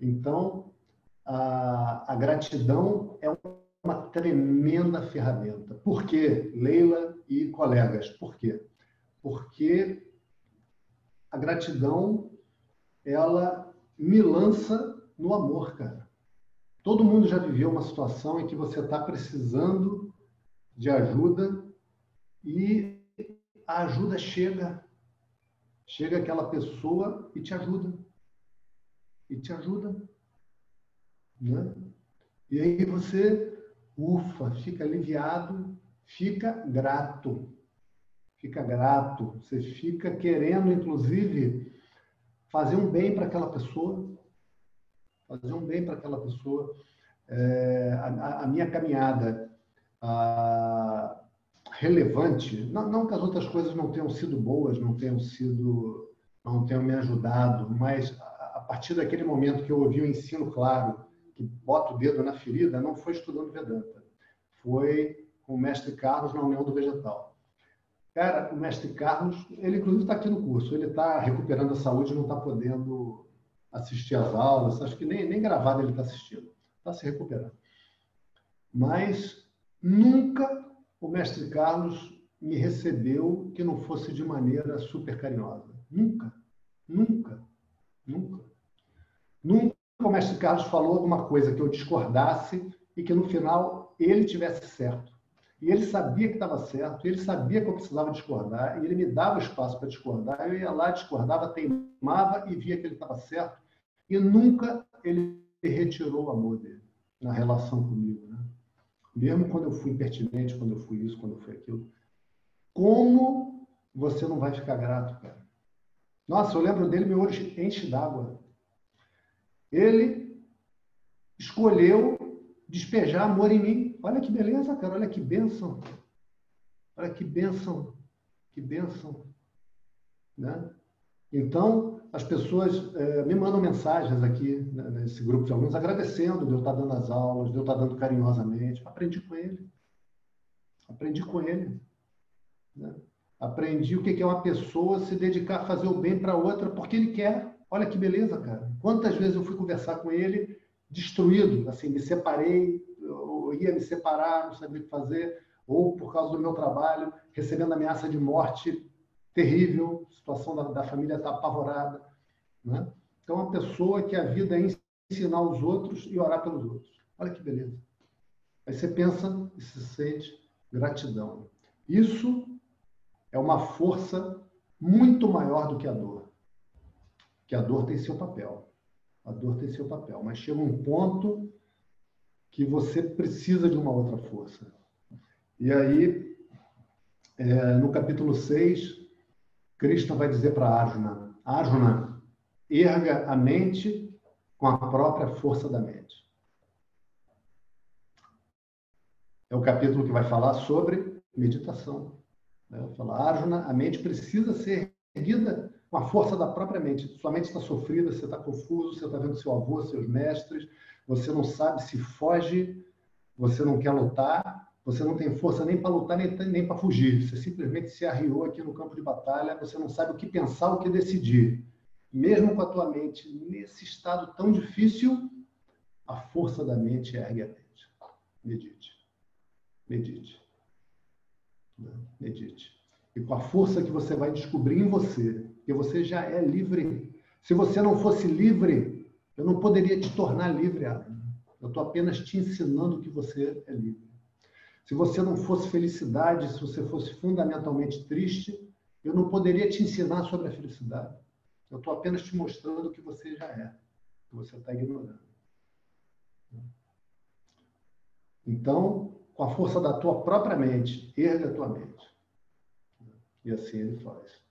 Então, a, a gratidão é uma tremenda ferramenta. Por quê, Leila e colegas? Por quê? Porque a gratidão, ela me lança no amor, cara. Todo mundo já viveu uma situação em que você está precisando de ajuda e a ajuda chega. Chega aquela pessoa e te ajuda. E te ajuda. Né? E aí você, ufa, fica aliviado, fica grato. Fica grato. Você fica querendo, inclusive, fazer um bem para aquela pessoa fazer um bem para aquela pessoa. É, a, a, minha caminhada a, relevante, não, não, que as outras coisas não tenham sido boas, não tenham sido, não tenham me ajudado, mas a, a partir daquele momento que eu ouvi o ensino claro, que bota o dedo na ferida, não foi estudando Vedanta, foi com o mestre Carlos na União do Vegetal. Cara, o mestre Carlos, ele inclusive está aqui no curso, ele está recuperando a saúde, não está podendo assistir às aulas, acho que nem, nem gravado ele está assistindo, está se recuperando. Mas nunca o mestre Carlos me recebeu que não fosse de maneira super carinhosa. Nunca, nunca, nunca. Nunca o mestre Carlos falou alguma coisa que eu discordasse e que no final ele tivesse certo. E ele sabia que estava certo, ele sabia que eu precisava discordar, e ele me dava espaço para discordar. Eu ia lá, discordava, teimava e via que ele estava certo. E nunca ele retirou o amor dele na relação comigo. Né? Mesmo quando eu fui impertinente, quando eu fui isso, quando eu fui aquilo. Como você não vai ficar grato, cara? Nossa, eu lembro dele, meu olho enche d'água. Ele escolheu despejar amor em mim. Olha que beleza, cara. Olha que bênção. Olha que bênção. Que bênção. Né? Então, as pessoas é, me mandam mensagens aqui né, nesse grupo de alunos agradecendo de eu estar dando as aulas, de eu estar dando carinhosamente. Aprendi com ele. Aprendi com ele. Né? Aprendi o que é uma pessoa se dedicar a fazer o bem para outra porque ele quer. Olha que beleza, cara. Quantas vezes eu fui conversar com ele destruído, assim, me separei, eu ia me separar, não sabia o que fazer, ou por causa do meu trabalho, recebendo ameaça de morte terrível, a situação da, da família está apavorada. Né? Então, uma pessoa que a vida é ensinar os outros e orar pelos outros. Olha que beleza. Aí você pensa e se sente gratidão. Isso é uma força muito maior do que a dor. Que a dor tem seu papel. A dor tem seu papel, mas chega um ponto que você precisa de uma outra força. E aí, é, no capítulo 6, Krishna vai dizer para Arjuna: Arjuna, erga a mente com a própria força da mente. É o capítulo que vai falar sobre meditação. Né? Fala, Arjuna, a mente precisa ser erguida com a força da própria mente. Sua mente está sofrida, você está confuso, você está vendo seu avô, seus mestres, você não sabe se foge, você não quer lutar, você não tem força nem para lutar, nem, nem para fugir. Você simplesmente se arriou aqui no campo de batalha, você não sabe o que pensar, o que decidir. Mesmo com a tua mente nesse estado tão difícil, a força da mente ergue a mente. Medite. Medite. Né? Medite. E com a força que você vai descobrir em você, que você já é livre. Se você não fosse livre, eu não poderia te tornar livre, Adam. Eu estou apenas te ensinando que você é livre. Se você não fosse felicidade, se você fosse fundamentalmente triste, eu não poderia te ensinar sobre a felicidade. Eu estou apenas te mostrando o que você já é, que você está ignorando. Então, com a força da tua própria mente, erga a tua mente. E assim ele faz.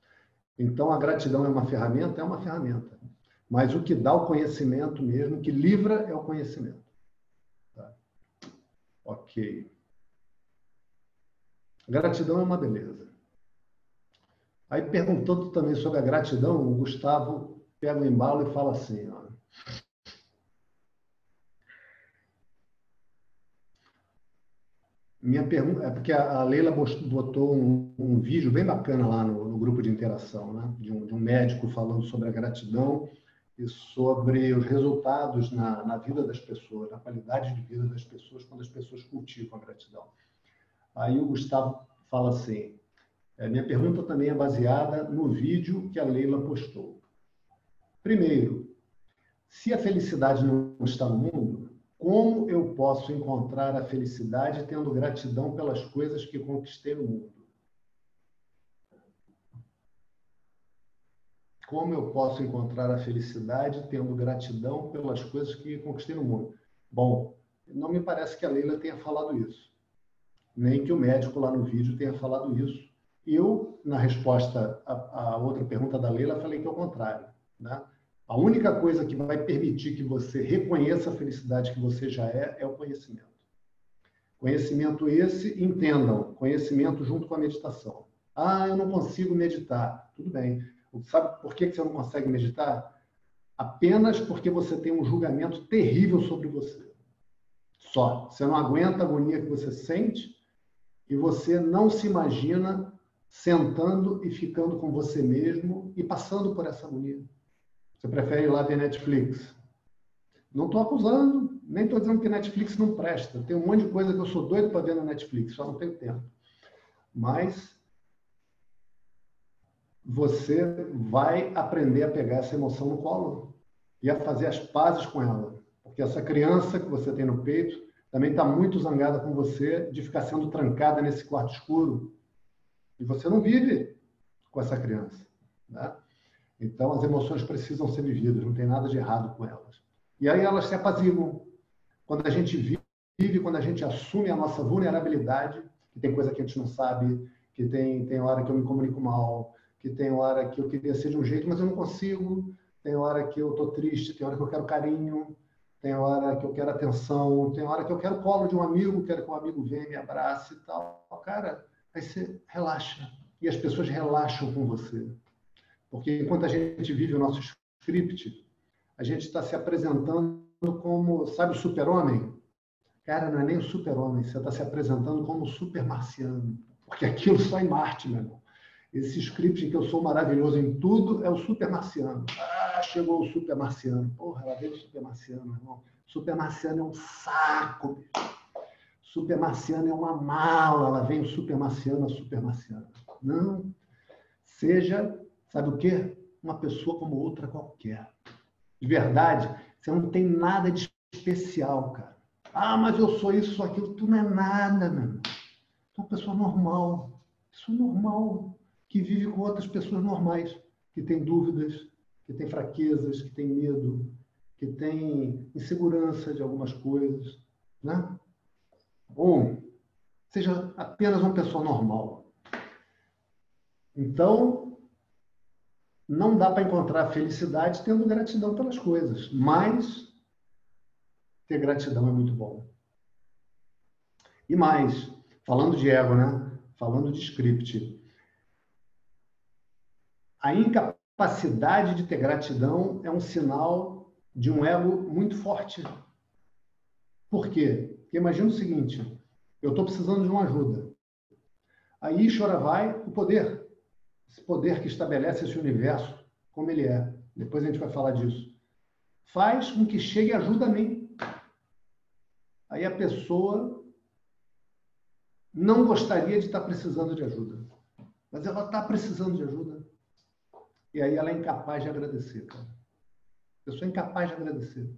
Então, a gratidão é uma ferramenta? É uma ferramenta. Mas o que dá o conhecimento mesmo, o que livra é o conhecimento. Tá? Ok. Gratidão é uma beleza. Aí, perguntando também sobre a gratidão, o Gustavo pega o embalo e fala assim, ó, Minha pergunta é porque a Leila botou um, um vídeo bem bacana lá no, no grupo de interação, né? de, um, de, um, médico falando sobre a gratidão e sobre os resultados na, na, vida das pessoas, na qualidade de vida das pessoas quando as pessoas cultivam a gratidão. Aí o Gustavo fala assim: é, minha pergunta também é baseada no vídeo que a Leila postou. Primeiro, se a felicidade não está no mundo, como eu posso encontrar a felicidade tendo gratidão pelas coisas que conquistei no mundo? Como eu posso encontrar a felicidade tendo gratidão pelas coisas que conquistei no mundo? Bom, não me parece que a Leila tenha falado isso, nem que o médico lá no vídeo tenha falado isso. Eu, na resposta à, outra pergunta da Leila, falei que é o contrário. Né? A única coisa que vai permitir que você reconheça a felicidade que você já é é o conhecimento. Conhecimento esse, entendam, conhecimento junto com a meditação. Ah, eu não consigo meditar. Tudo bem. Sabe por que você não consegue meditar? Apenas porque você tem um julgamento terrível sobre você. Só. Você não aguenta a agonia que você sente e você não se imagina sentando e ficando com você mesmo e passando por essa agonia. Você prefere ir lá ver Netflix? Não estou acusando, nem estou dizendo que Netflix não presta. Tem um monte de coisa que eu sou doido para ver na Netflix, só não tenho tempo. Mas você vai aprender a pegar essa emoção no colo e a fazer as pazes com ela. Porque essa criança que você tem no peito também está muito zangada com você de ficar sendo trancada nesse quarto escuro. E você não vive com essa criança. Né? Então, as emoções precisam ser vividas, não tem nada de errado com elas. E aí elas se apaziguam. Quando a gente vive, quando a gente assume a nossa vulnerabilidade, que tem coisa que a gente não sabe, que tem, tem hora que eu me comunico mal, que tem hora que eu queria ser de um jeito, mas eu não consigo, tem hora que eu estou triste, tem hora que eu quero carinho, tem hora que eu quero atenção, tem hora que eu quero colo de um amigo, quero que um amigo venha, me abrace e tal. Cara, aí você relaxa. E as pessoas relaxam com você. Porque enquanto a gente vive o nosso script, a gente está se apresentando como, sabe, o super-homem? Cara, não é nem o super-homem, você está se apresentando como o super-marciano. Porque aquilo só em Marte, meu irmão. Esse script que eu sou maravilhoso em tudo é o super-marciano. Ah, chegou o super-marciano. Porra, ela veio o super-marciano, meu irmão. Super-marciano é um saco, Super-marciano é uma mala, ela vem o super-marciano, a super-marciana. Não. Seja Sabe o quê? Uma pessoa como outra qualquer. De verdade, você não tem nada de especial, cara. Ah, mas eu sou isso, sou aquilo. Tu não é nada, meu irmão. Tu é uma pessoa normal. Isso é normal. Que vive com outras pessoas normais. Que tem dúvidas, que tem fraquezas, que tem medo, que tem insegurança de algumas coisas. Né? Bom, seja apenas uma pessoa normal. Então, não dá para encontrar felicidade tendo gratidão pelas coisas, mas ter gratidão é muito bom. E mais, falando de ego, né? Falando de script. A incapacidade de ter gratidão é um sinal de um ego muito forte. Por quê? Porque imagina o seguinte: eu estou precisando de uma ajuda. Aí chora vai o poder esse poder que estabelece esse universo como ele é. Depois a gente vai falar disso. Faz com que chegue ajuda a mim. Aí a pessoa não gostaria de estar precisando de ajuda, mas ela está precisando de ajuda. E aí ela é incapaz de agradecer, cara. A pessoa é incapaz de agradecer.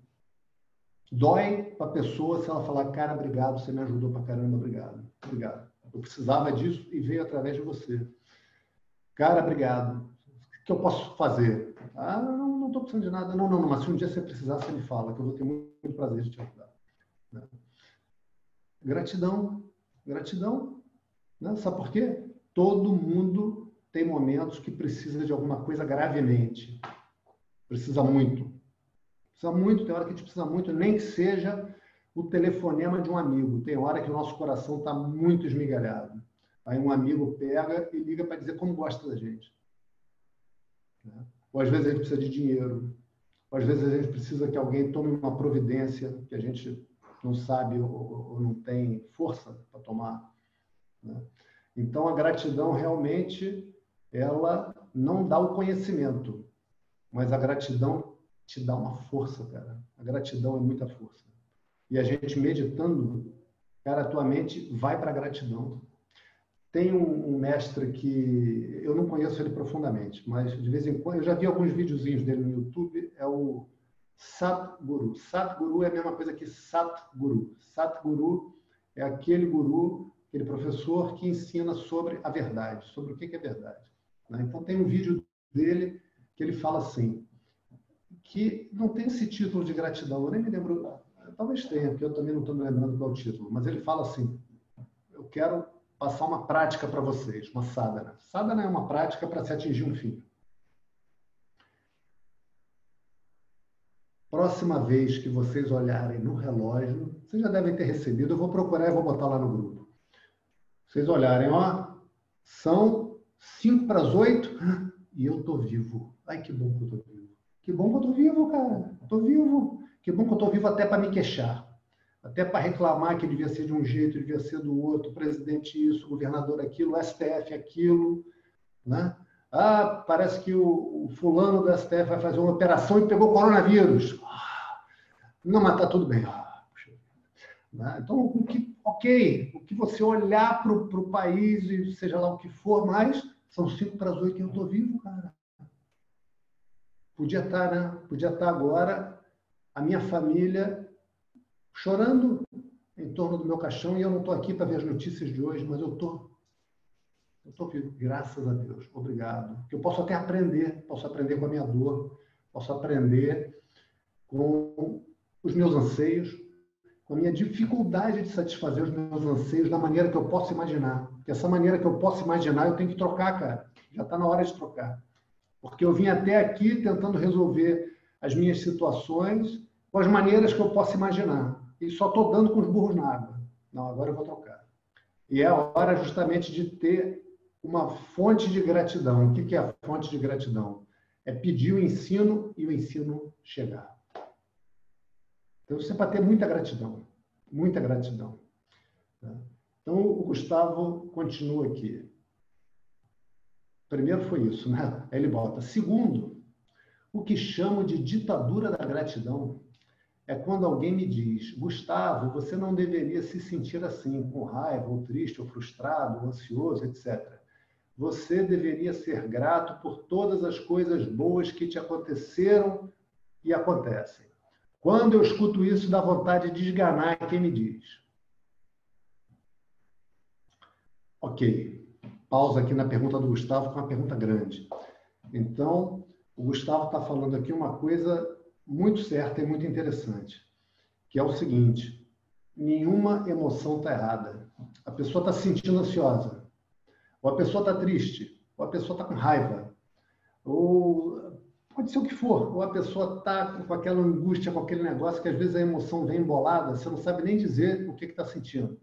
Dói para a pessoa se ela falar, cara, obrigado, você me ajudou para caramba, obrigado. Obrigado. Eu precisava disso e veio através de você. Cara, obrigado. O que eu posso fazer? Ah, não estou precisando de nada. Não, não, não, mas se um dia você precisar, você me fala, que eu vou ter muito, prazer de te ajudar. Né? Gratidão. Gratidão. Né? Sabe por quê? Todo mundo tem momentos que precisa de alguma coisa gravemente. Precisa muito. Precisa muito, tem hora que a gente precisa muito, nem que seja o telefonema de um amigo. Tem hora que o nosso coração está muito esmigalhado. Aí um amigo pega e liga para dizer como gosta da gente. Né? Ou às vezes a gente precisa de dinheiro, ou às vezes a gente precisa que alguém tome uma providência que a gente não sabe ou, não tem força para tomar. Né? Então a gratidão realmente ela não dá o conhecimento, mas a gratidão te dá uma força, cara. A gratidão é muita força. E a gente meditando, cara, a tua mente vai para a gratidão. Tem um, um, mestre que eu não conheço ele profundamente, mas de vez em quando eu já vi alguns videozinhos dele no YouTube. É o Satguru. Satguru é a mesma coisa que Satguru. Satguru é aquele guru, aquele professor que ensina sobre a verdade, sobre o que é verdade. Né? Então tem um vídeo dele que ele fala assim, que não tem esse título de gratidão. Eu nem me lembro, talvez tenha, porque eu também não estou me lembrando qual é o título. Mas ele fala assim: eu quero passar uma prática para vocês, uma sadhana. Sadhana é uma prática para se atingir um fim. Próxima vez que vocês olharem no relógio, vocês já devem ter recebido, eu vou procurar e vou botar lá no grupo. Vocês olharem, ó, são cinco para as oito e eu tô vivo. Ai, que bom que eu tô vivo. Que bom que eu tô vivo, cara. Tô vivo. Que bom que eu tô vivo até para me queixar até para reclamar que devia ser de um jeito, devia ser do outro, presidente isso, governador aquilo, STF aquilo, né? Ah, parece que o, o fulano do STF vai fazer uma operação e pegou coronavírus. Ah, não, mas tá tudo bem. Ah, né? Então, o que, ok, o que você olhar para o país e seja lá o que for, mas são cinco para as oito e eu estou vivo, cara. Podia estar, tá, né? Podia estar tá agora a minha família chorando em torno do meu caixão e eu não estou aqui para ver as notícias de hoje, mas eu estou. Eu estou vivo, graças a Deus. Obrigado. Que eu posso até aprender, posso aprender com a minha dor, posso aprender com os meus anseios, com a minha dificuldade de satisfazer os meus anseios da maneira que eu posso imaginar. Essa maneira que eu posso imaginar, eu tenho que trocar, cara. Já está na hora de trocar. Porque eu vim até aqui tentando resolver as minhas situações com as maneiras que eu posso imaginar e só estou dando com os burros na água. Não, agora eu vou trocar. E é a hora justamente de ter uma fonte de gratidão. O que é a fonte de gratidão? É pedir o ensino e o ensino chegar. Então você para ter muita gratidão, muita gratidão. Tá? Então o Gustavo continua aqui. Primeiro foi isso, né? Aí ele bota. Segundo, o que chamo de ditadura da gratidão é quando alguém me diz, Gustavo, você não deveria se sentir assim, com raiva, ou triste, ou frustrado, ou ansioso, etc. Você deveria ser grato por todas as coisas boas que te aconteceram e acontecem. Quando eu escuto isso, dá vontade de esganar quem me diz. Ok. Pausa aqui na pergunta do Gustavo, com uma pergunta grande. Então, o Gustavo está falando aqui uma coisa muito certa e muito interessante, que é o seguinte: nenhuma emoção está errada. A pessoa está se sentindo ansiosa, ou a pessoa está triste, ou a pessoa está com raiva, ou pode ser o que for, ou a pessoa está com aquela angústia, com aquele negócio que às vezes a emoção vem embolada, você não sabe nem dizer o que está sentindo.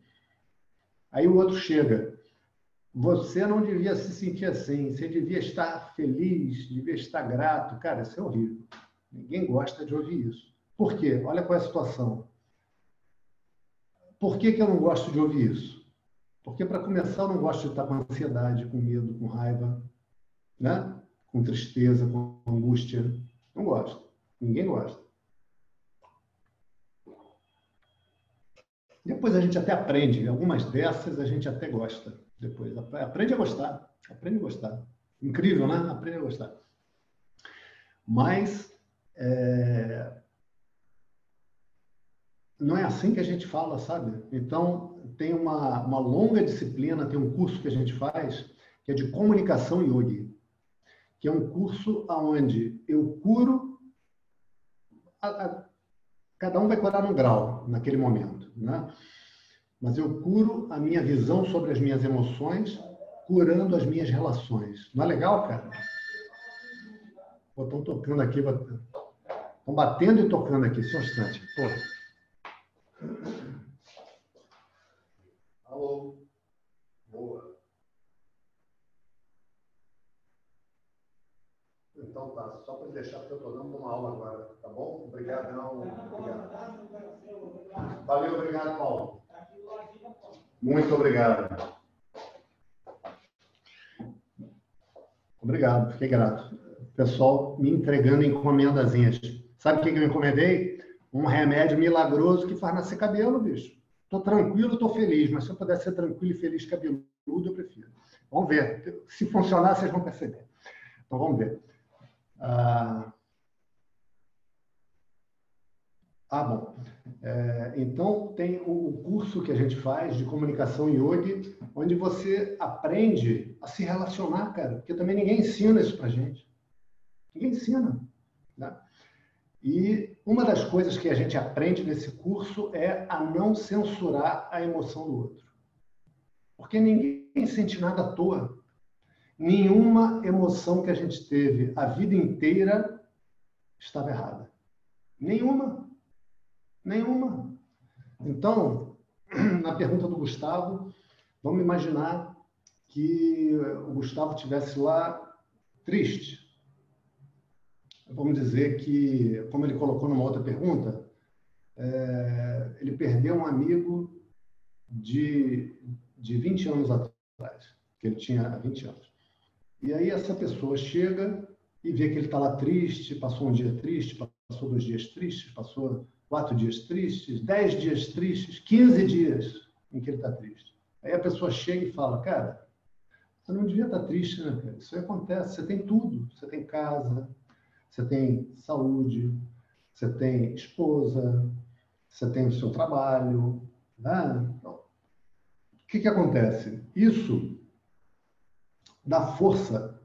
Aí o outro chega. Você não devia se sentir assim, você devia estar feliz, devia estar grato. Cara, isso é horrível. Ninguém gosta de ouvir isso. Por quê? Olha qual é a situação. Por que, que eu não gosto de ouvir isso? Porque, para começar, eu não gosto de estar com ansiedade, com medo, com raiva, né? com tristeza, com angústia. Não gosto. Ninguém gosta. Depois a gente até aprende. Algumas dessas a gente até gosta. Depois aprende a gostar. Aprende a gostar. Incrível, né? Aprende a gostar. Mas é... Não é assim que a gente fala, sabe? Então, tem uma, uma longa disciplina, tem um curso que a gente faz, que é de comunicação yogi, que é um curso onde eu curo. A, a, cada um vai curar num grau naquele momento, né? Mas eu curo a minha visão sobre as minhas emoções, curando as minhas relações. Não é legal, cara? Estão tocando aqui. Estão batendo e tocando aqui, só um instante. Alô? Boa. Então tá, só para deixar que eu estou dando uma aula agora, tá bom? Obrigadão. Obrigado. Valeu, obrigado, Paulo. Muito obrigado. Obrigado, fiquei grato. Pessoal me entregando encomendazinhas. Sabe o que eu encomendei? Um remédio milagroso que faz nascer cabelo, bicho. Estou tranquilo, estou feliz, mas se eu puder ser tranquilo e feliz cabeludo, eu prefiro. Vamos ver. Se funcionar, vocês vão perceber. Então, vamos ver. Ah, ah bom. É, então, tem o curso que a gente faz de comunicação yogi, onde você aprende a se relacionar, cara, porque também ninguém ensina isso pra gente. Ninguém ensina. Né? E uma das coisas que a gente aprende nesse curso é a não censurar a emoção do outro. Porque ninguém sente nada à toa. Nenhuma emoção que a gente teve a vida inteira estava errada. Nenhuma. Nenhuma. Então, na pergunta do Gustavo, vamos imaginar que o Gustavo tivesse lá triste. Vamos dizer que, como ele colocou numa outra pergunta, é, ele perdeu um amigo de, de 20 anos atrás, que ele tinha 20 anos. E aí essa pessoa chega e vê que ele está lá triste, passou um dia triste, passou dois dias tristes, passou quatro dias tristes, dez dias tristes, quinze dias em que ele está triste. Aí a pessoa chega e fala, cara, você não devia estar tá triste, né, cara? Isso acontece, você tem tudo. Você tem casa, você tem saúde, você tem esposa, você tem o seu trabalho. Né? Então, o que, que acontece? Isso dá força,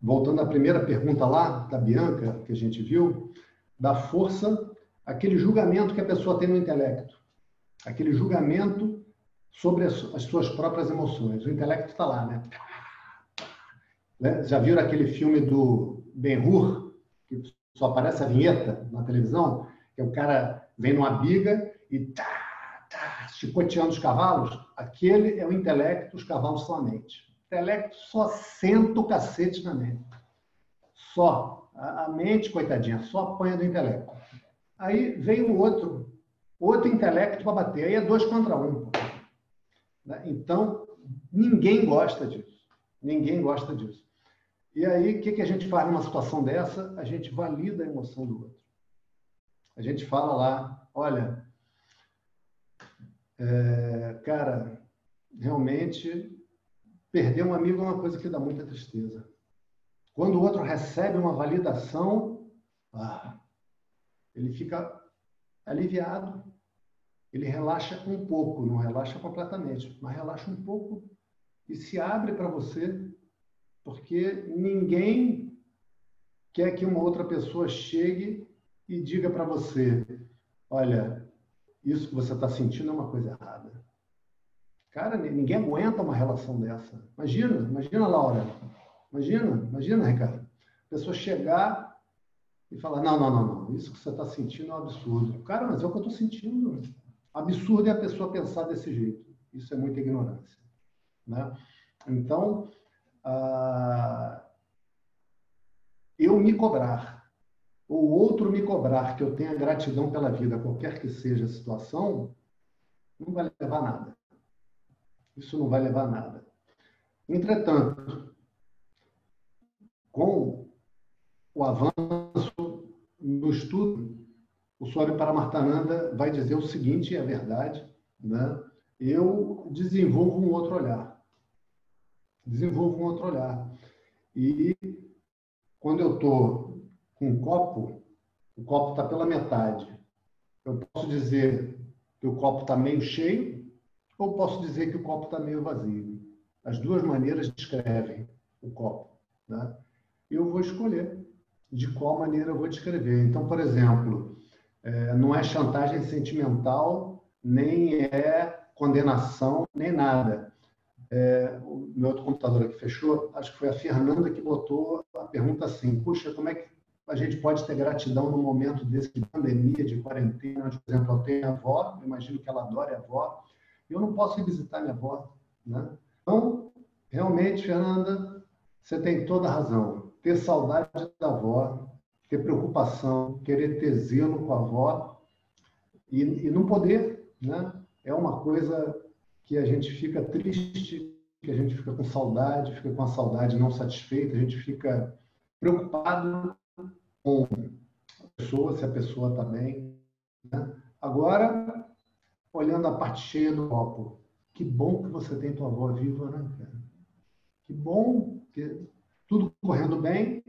voltando à primeira pergunta lá, da Bianca, que a gente viu, dá força aquele julgamento que a pessoa tem no intelecto, aquele julgamento sobre as, as suas próprias emoções. O intelecto está lá, né? né? Já viram aquele filme do Ben-Hur, que só aparece a vinheta na televisão, que o cara vem numa biga e tá, tá, chicoteando os cavalos? Aquele é o intelecto, os cavalos são a mente. O intelecto só senta o cacete na mente. Só. A mente, coitadinha, só apanha do intelecto. Aí vem o outro, outro intelecto para bater. Aí é dois contra um. Né? Então, ninguém gosta disso. Ninguém gosta disso. E aí, o que, que a gente faz numa situação dessa? A gente valida a emoção do outro. A gente fala lá, olha, é, cara, realmente perder um amigo é uma coisa que dá muita tristeza. Quando o outro recebe uma validação, ah, ele fica aliviado, ele relaxa um pouco, não relaxa completamente, mas relaxa um pouco e se abre para você, porque ninguém quer que uma outra pessoa chegue e diga para você: olha, isso que você está sentindo é uma coisa errada. Cara, ninguém aguenta uma relação dessa. Imagina, imagina, Laura. Imagina, imagina, Ricardo. A pessoa chegar e falar: não, não, não, não, isso que você está sentindo é um absurdo. Cara, mas é o que eu estou sentindo. Absurdo é a pessoa pensar desse jeito. Isso é muita ignorância. Né? Então, ah, eu me cobrar, ou outro me cobrar que eu tenha gratidão pela vida, qualquer que seja a situação, não vai levar a nada. Isso não vai levar a nada. Entretanto, com o avanço no estudo, o Swami Paramartananda vai dizer o seguinte, é verdade, né? eu desenvolvo um outro olhar. Desenvolvo um outro olhar. E quando eu estou com um copo, o copo está pela metade. Eu posso dizer que o copo está meio cheio ou posso dizer que o copo está meio vazio. As duas maneiras descrevem o copo. Né? Eu vou escolher de qual maneira eu vou descrever. Então, por exemplo, é, não é chantagem sentimental, nem é condenação, nem nada. É, o meu outro computador aqui fechou, acho que foi a Fernanda que botou a pergunta assim: puxa, como é que a gente pode ter gratidão num momento desse de pandemia, de quarentena? Por exemplo, eu tenho a avó, imagino que ela adore a avó, eu não posso ir visitar minha avó. Né? Então, realmente, Fernanda, você tem toda a razão ter saudade da avó, ter preocupação, querer ter zelo com a avó e, e não poder, né? É uma coisa que a gente fica triste, que a gente fica com saudade, fica com a saudade não satisfeita, a gente fica preocupado com a pessoa, se a pessoa está bem. Né? Agora, olhando a parte cheia do copo, que bom que você tem tua avó viva, né? Que bom que tudo correndo bem,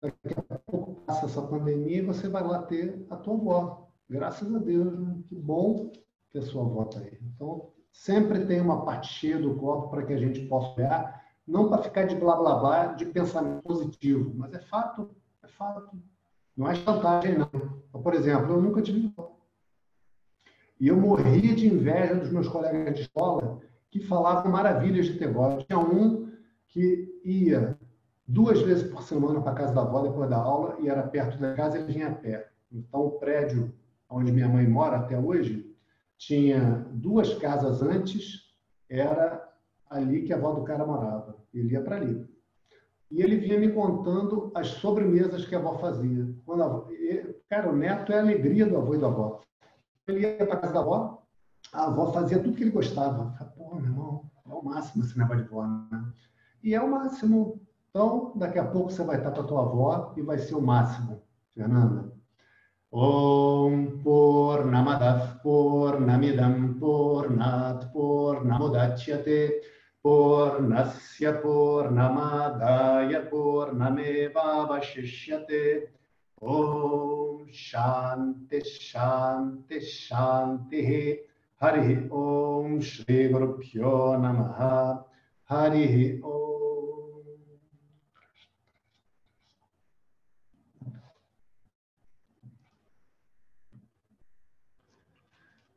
daqui a pouco passa essa pandemia e você vai lá ter a tua avó. Graças a Deus, que bom que a sua avó está aí. Então, sempre tem uma parte cheia do copo para que a gente possa olhar, não para ficar de blá blá blá, de pensamento positivo, mas é fato, é fato. Não é chantagem, não. Então, por exemplo, eu nunca tive avó. E eu morria de inveja dos meus colegas de escola que falavam maravilhas de ter avó. Tinha um que ia duas vezes por semana para a casa da avó depois da aula e era perto da casa e vinha a pé. Então, o prédio onde minha mãe mora até hoje tinha duas casas antes, era ali que a avó do cara morava. Ele ia para ali. E ele vinha me contando as sobremesas que a avó fazia. Quando avó, cara, o neto é a alegria do avô e da avó. Ele ia para casa da avó, a avó fazia tudo que ele gostava. Pô, meu irmão, é o máximo esse negócio de avó, né? E é o máximo. Então, daqui a pouco você vai estar com a tua avó e vai ser o máximo, Fernanda. Om Purnamadav Purnamidam Purnat Purnamudachyate Purnasya Purnamadaya Purnameva Vashishyate Om Shanti Shanti Shanti Hari Om Shri Guru Pyo Namaha Hari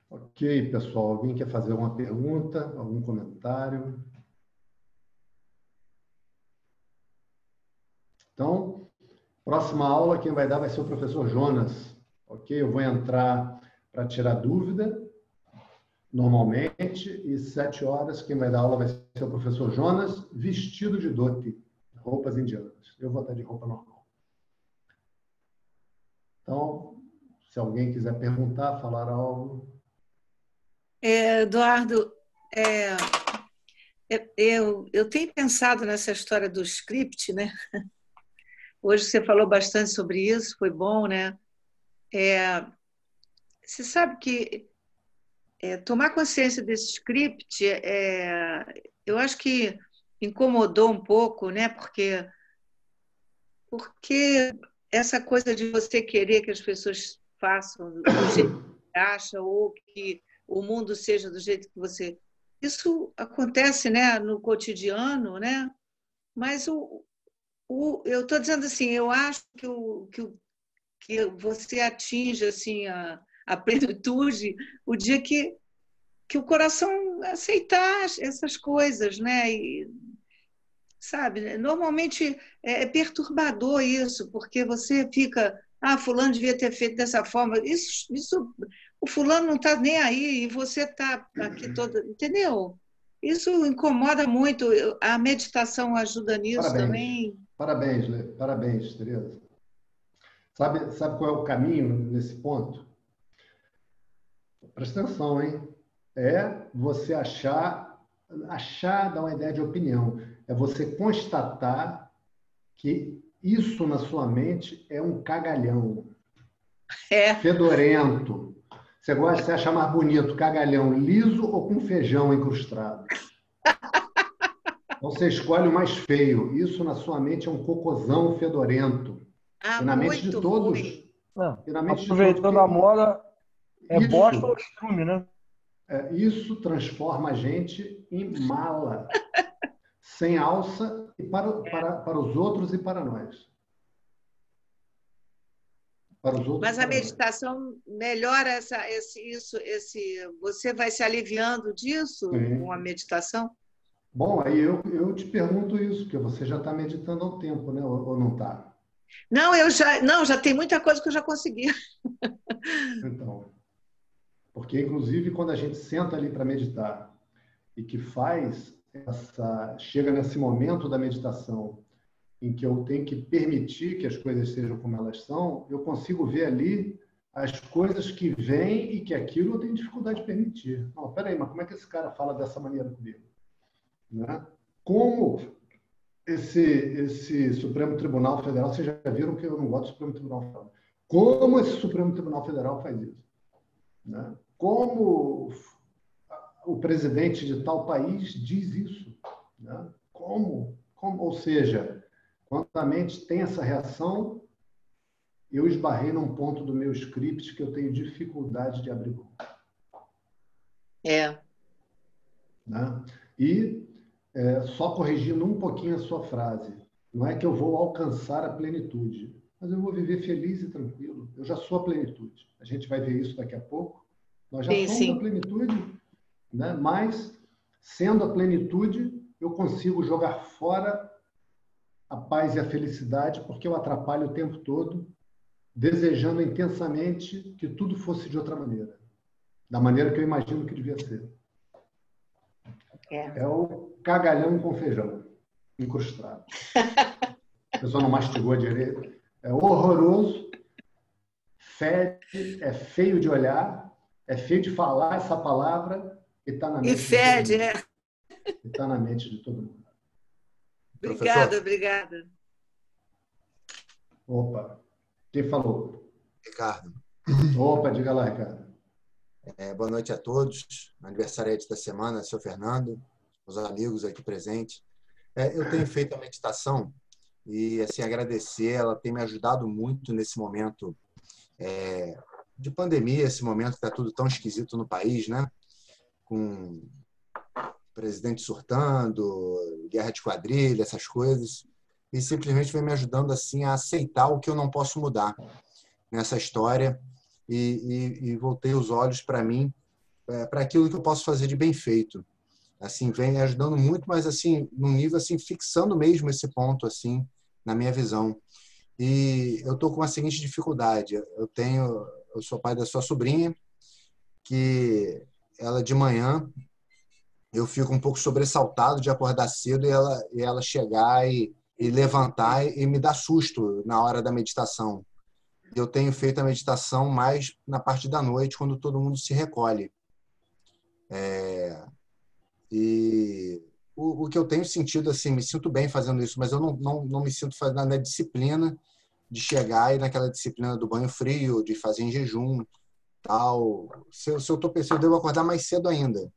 Ok, pessoal. Alguém quer fazer alguma pergunta, algum comentário? Então, próxima aula, quem vai dar vai ser o professor Jonas. Ok? Eu vou entrar para tirar dúvida, normalmente, e sete horas, quem vai dar aula vai ser o professor Jonas, vestido de dote, roupas indianas. Eu vou estar de roupa normal. Então, se alguém quiser perguntar, falar algo. É, Eduardo, é, é, eu, eu tenho pensado nessa história do script, né? Hoje você falou bastante sobre isso, foi bom, né? É, você sabe que é, tomar consciência desse script, é, eu acho que incomodou um pouco, né? Porque, porque essa coisa de você querer que as pessoas façam do jeito que acha ou que o mundo seja do jeito que você. Isso acontece né, no cotidiano, né? mas o, o, eu estou dizendo assim, eu acho que, o, que, o, que você atinge assim, a, a plenitude o dia que, que o coração aceitar essas coisas, né? E, sabe, normalmente é, é perturbador isso, porque você fica, ah, fulano devia ter feito dessa forma. Isso, isso o fulano não está nem aí e você está aqui todo, entendeu? Isso incomoda muito. A meditação ajuda nisso parabéns. também. Parabéns, Lê. parabéns, Tereza. Sabe, sabe qual é o caminho nesse ponto? Presta atenção, hein? É você achar, achar, dar uma ideia de opinião. É você constatar que isso na sua mente é um cagalhão. É. Fedorento. Você gosta, você acha mais bonito cagalhão liso ou com feijão incrustado? Então você escolhe o mais feio. Isso na sua mente é um cocôzão fedorento. Ah, e na mente de todos. Não, e na mente aproveitando de todos, a moda, é isso, bosta ou estrume, né? É, isso transforma a gente em mala, sem alça, e para, para, para os outros e para nós para os outros. Mas a meditação melhora essa, esse, isso, esse. Você vai se aliviando disso Sim. com a meditação? Bom, aí eu, eu te pergunto isso, porque você já está meditando há um tempo, né? Ou, ou não está? Não, eu já, não, já tem muita coisa que eu já consegui. Então, porque inclusive quando a gente senta ali para meditar e que faz essa, chega nesse momento da meditação em que eu tenho que permitir que as coisas sejam como elas são, eu consigo ver ali as coisas que vêm e que aquilo eu tenho dificuldade de permitir. Não, peraí, mas como é que esse cara fala dessa maneira comigo? Né? Como esse, esse Supremo Tribunal Federal, vocês já viram que eu não gosto do Supremo Tribunal Federal. Como esse Supremo Tribunal Federal faz isso? Né? Como o presidente de tal país diz isso? Né? Como? Como? Ou seja, quando a mente tem essa reação, eu esbarrei num ponto do meu script que eu tenho dificuldade de abrir mão. É. Né? E é, só corrigindo um pouquinho a sua frase, não é que eu vou alcançar a plenitude, mas eu vou viver feliz e tranquilo. Eu já sou a plenitude. A gente vai ver isso daqui a pouco. Nós já sim, somos sim. a plenitude, né? mas sendo a plenitude, eu consigo jogar fora a paz e a felicidade, porque eu atrapalho o tempo todo, desejando intensamente que tudo fosse de outra maneira, da maneira que eu imagino que devia ser. É, é o cagalhão com feijão, incrustado. A pessoa não mastigou direito. É horroroso, fede, é feio de olhar, é feio de falar essa palavra e está na mente. E fede, é. Está na mente de todo mundo. Obrigada, obrigada. Opa, quem falou? Ricardo. Opa, diga lá, Ricardo. É, boa noite a todos. Aniversariante da semana, seu Fernando, os amigos aqui presentes. É, eu tenho feito a meditação e assim agradecer. Ela tem me ajudado muito nesse momento é, de pandemia, esse momento que está tudo tão esquisito no país, né? Com presidente surtando, guerra de quadrilha, essas coisas, e simplesmente vem me ajudando assim a aceitar o que eu não posso mudar nessa história e, e, e voltei os olhos para mim, é, para aquilo que eu posso fazer de bem feito. Assim, vem ajudando muito, mas assim, num nível assim, fixando mesmo esse ponto assim, na minha visão. E eu tô com a seguinte dificuldade, eu tenho, eu sou pai da sua sobrinha, que ela de manhã eu fico um pouco sobressaltado de acordar cedo e ela, e ela chegar e, e levantar e me dar susto na hora da meditação. Eu tenho feito a meditação mais na parte da noite, quando todo mundo se recolhe. É, e o, o, que eu tenho sentido, assim, me sinto bem fazendo isso, mas eu não, não, não me sinto fazendo na disciplina de chegar e naquela disciplina do banho frio, de fazer em jejum, tal. Se eu, se eu tô pensando, eu devo acordar mais cedo ainda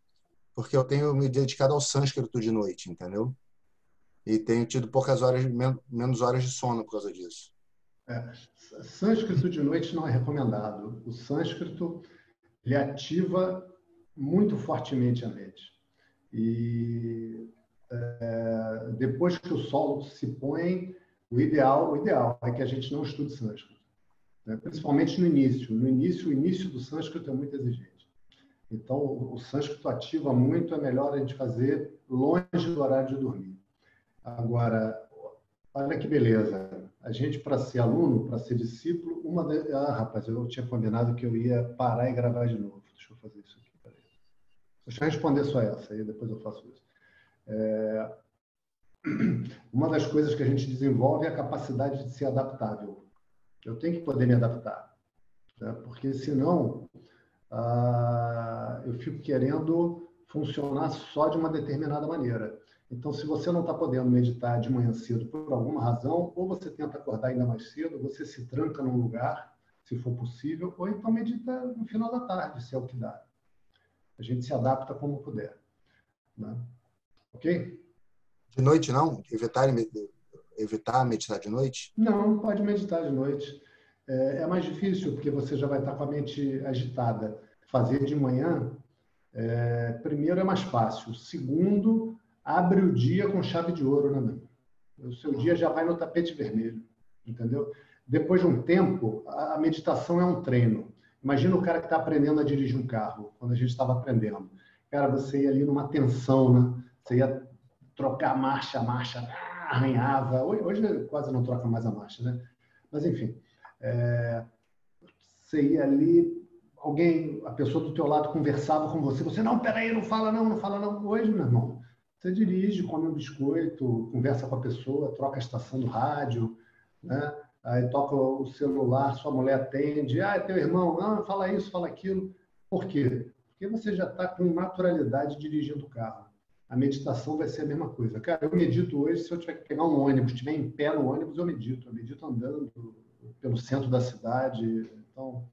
porque eu tenho me dedicado ao sânscrito de noite, entendeu? E tenho tido poucas horas, menos horas de sono por causa disso. É, sânscrito de noite não é recomendado. O sânscrito ele ativa muito fortemente a mente. E é, depois que o sol se põe, o ideal, o ideal é que a gente não estude sânscrito, né? principalmente no início. No início, o início do sânscrito é muito exigente. Então, o sânscrito ativa muito, é melhor a gente fazer longe do horário de dormir. Agora, olha que beleza. A gente, para ser aluno, para ser discípulo, uma de... Ah, rapaz, eu tinha combinado que eu ia parar e gravar de novo. Deixa eu fazer isso aqui. Deixa eu responder só essa, aí depois eu faço isso. É... Uma das coisas que a gente desenvolve é a capacidade de ser adaptável. Eu tenho que poder me adaptar. Né? Porque, senão, ah, eu fico querendo funcionar só de uma determinada maneira. Então, se você não está podendo meditar de manhã cedo por alguma razão, ou você tenta acordar ainda mais cedo, você se tranca num lugar, se for possível, ou então medita no final da tarde, se é o que dá. A gente se adapta como puder. Né? Ok? De noite, não? Evitar, evitar meditar de noite? Não, pode meditar de noite. É, é mais difícil, porque você já vai estar com a mente agitada. Fazer de manhã, é, primeiro, é mais fácil. Segundo, abre o dia com chave de ouro, né, meu? O seu dia já vai no tapete vermelho, entendeu? Depois de um tempo, a meditação é um treino. Imagina o cara que está aprendendo a dirigir um carro, quando a gente estava aprendendo. Cara, você ia ali numa tensão, né? Você ia trocar marcha, marcha, arranhava. Hoje quase não troca mais a marcha, né? Mas enfim, é, você ia ali, alguém, a pessoa do teu lado conversava com você, você, não, peraí, não fala não, não fala não. Hoje, meu irmão, Você dirige, come um biscoito, conversa com a pessoa, troca a estação do rádio, né? Aí toca o celular, sua mulher atende, ah, é teu irmão, ah, fala isso, fala aquilo. Por quê? Porque você já está com naturalidade dirigindo o carro. A meditação vai ser a mesma coisa. Cara, eu medito hoje, se eu tiver que pegar um ônibus, estiver em pé no ônibus, eu medito. Eu medito andando pelo centro da cidade, então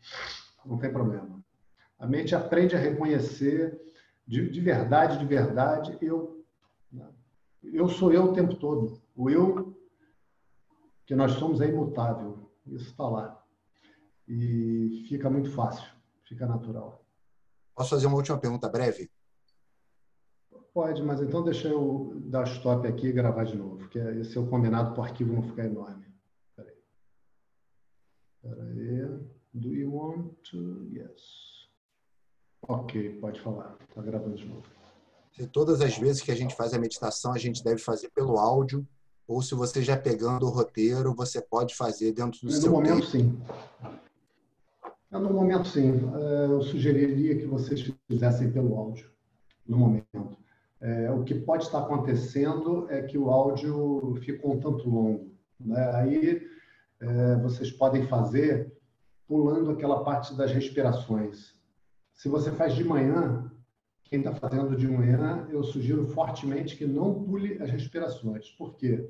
não tem problema. A mente aprende a reconhecer de, de verdade, de verdade, eu eu sou eu o tempo todo. O eu que nós somos é imutável. Isso está lá. E fica muito fácil, fica natural. Posso fazer uma última pergunta breve? Pode, mas então deixa eu dar stop aqui e gravar de novo, porque esse é o combinado para o arquivo não ficar enorme. Espera aí. Do you want to? Yes. Ok, pode falar. Está gravando de novo. Se todas as vezes que a gente faz a meditação, a gente deve fazer pelo áudio, ou se você já pegando o roteiro, você pode fazer dentro do no seu momento, tempo. sim. No momento, sim. É, eu sugeriria que vocês fizessem pelo áudio, no momento. É, o que pode estar acontecendo é que o áudio ficou um tanto longo. Né? Aí é, vocês podem fazer pulando aquela parte das respirações. Se você faz de manhã, quem está fazendo de manhã, eu sugiro fortemente que não pule as respirações. Por quê?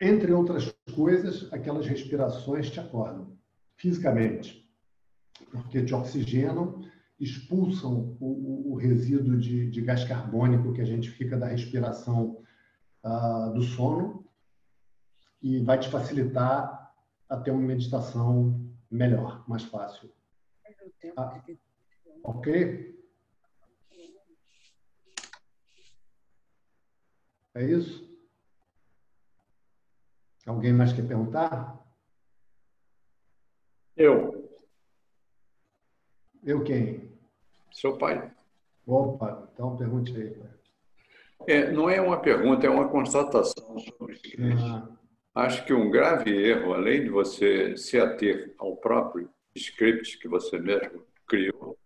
Entre outras coisas, aquelas respirações te acordam fisicamente, porque te oxigenam, expulsam o, o, o resíduo de, de, gás carbônico que a gente fica da respiração uh, do sono e vai te facilitar a ter uma meditação melhor, mais fácil. Ah, ok? É isso? Alguém mais quer perguntar? Eu. Eu quem? Seu pai. Opa, então pergunte aí. É, não é uma pergunta, é uma constatação sobre isso. Ah. Acho que um grave erro, além de você se ater ao próprio script que você mesmo criou,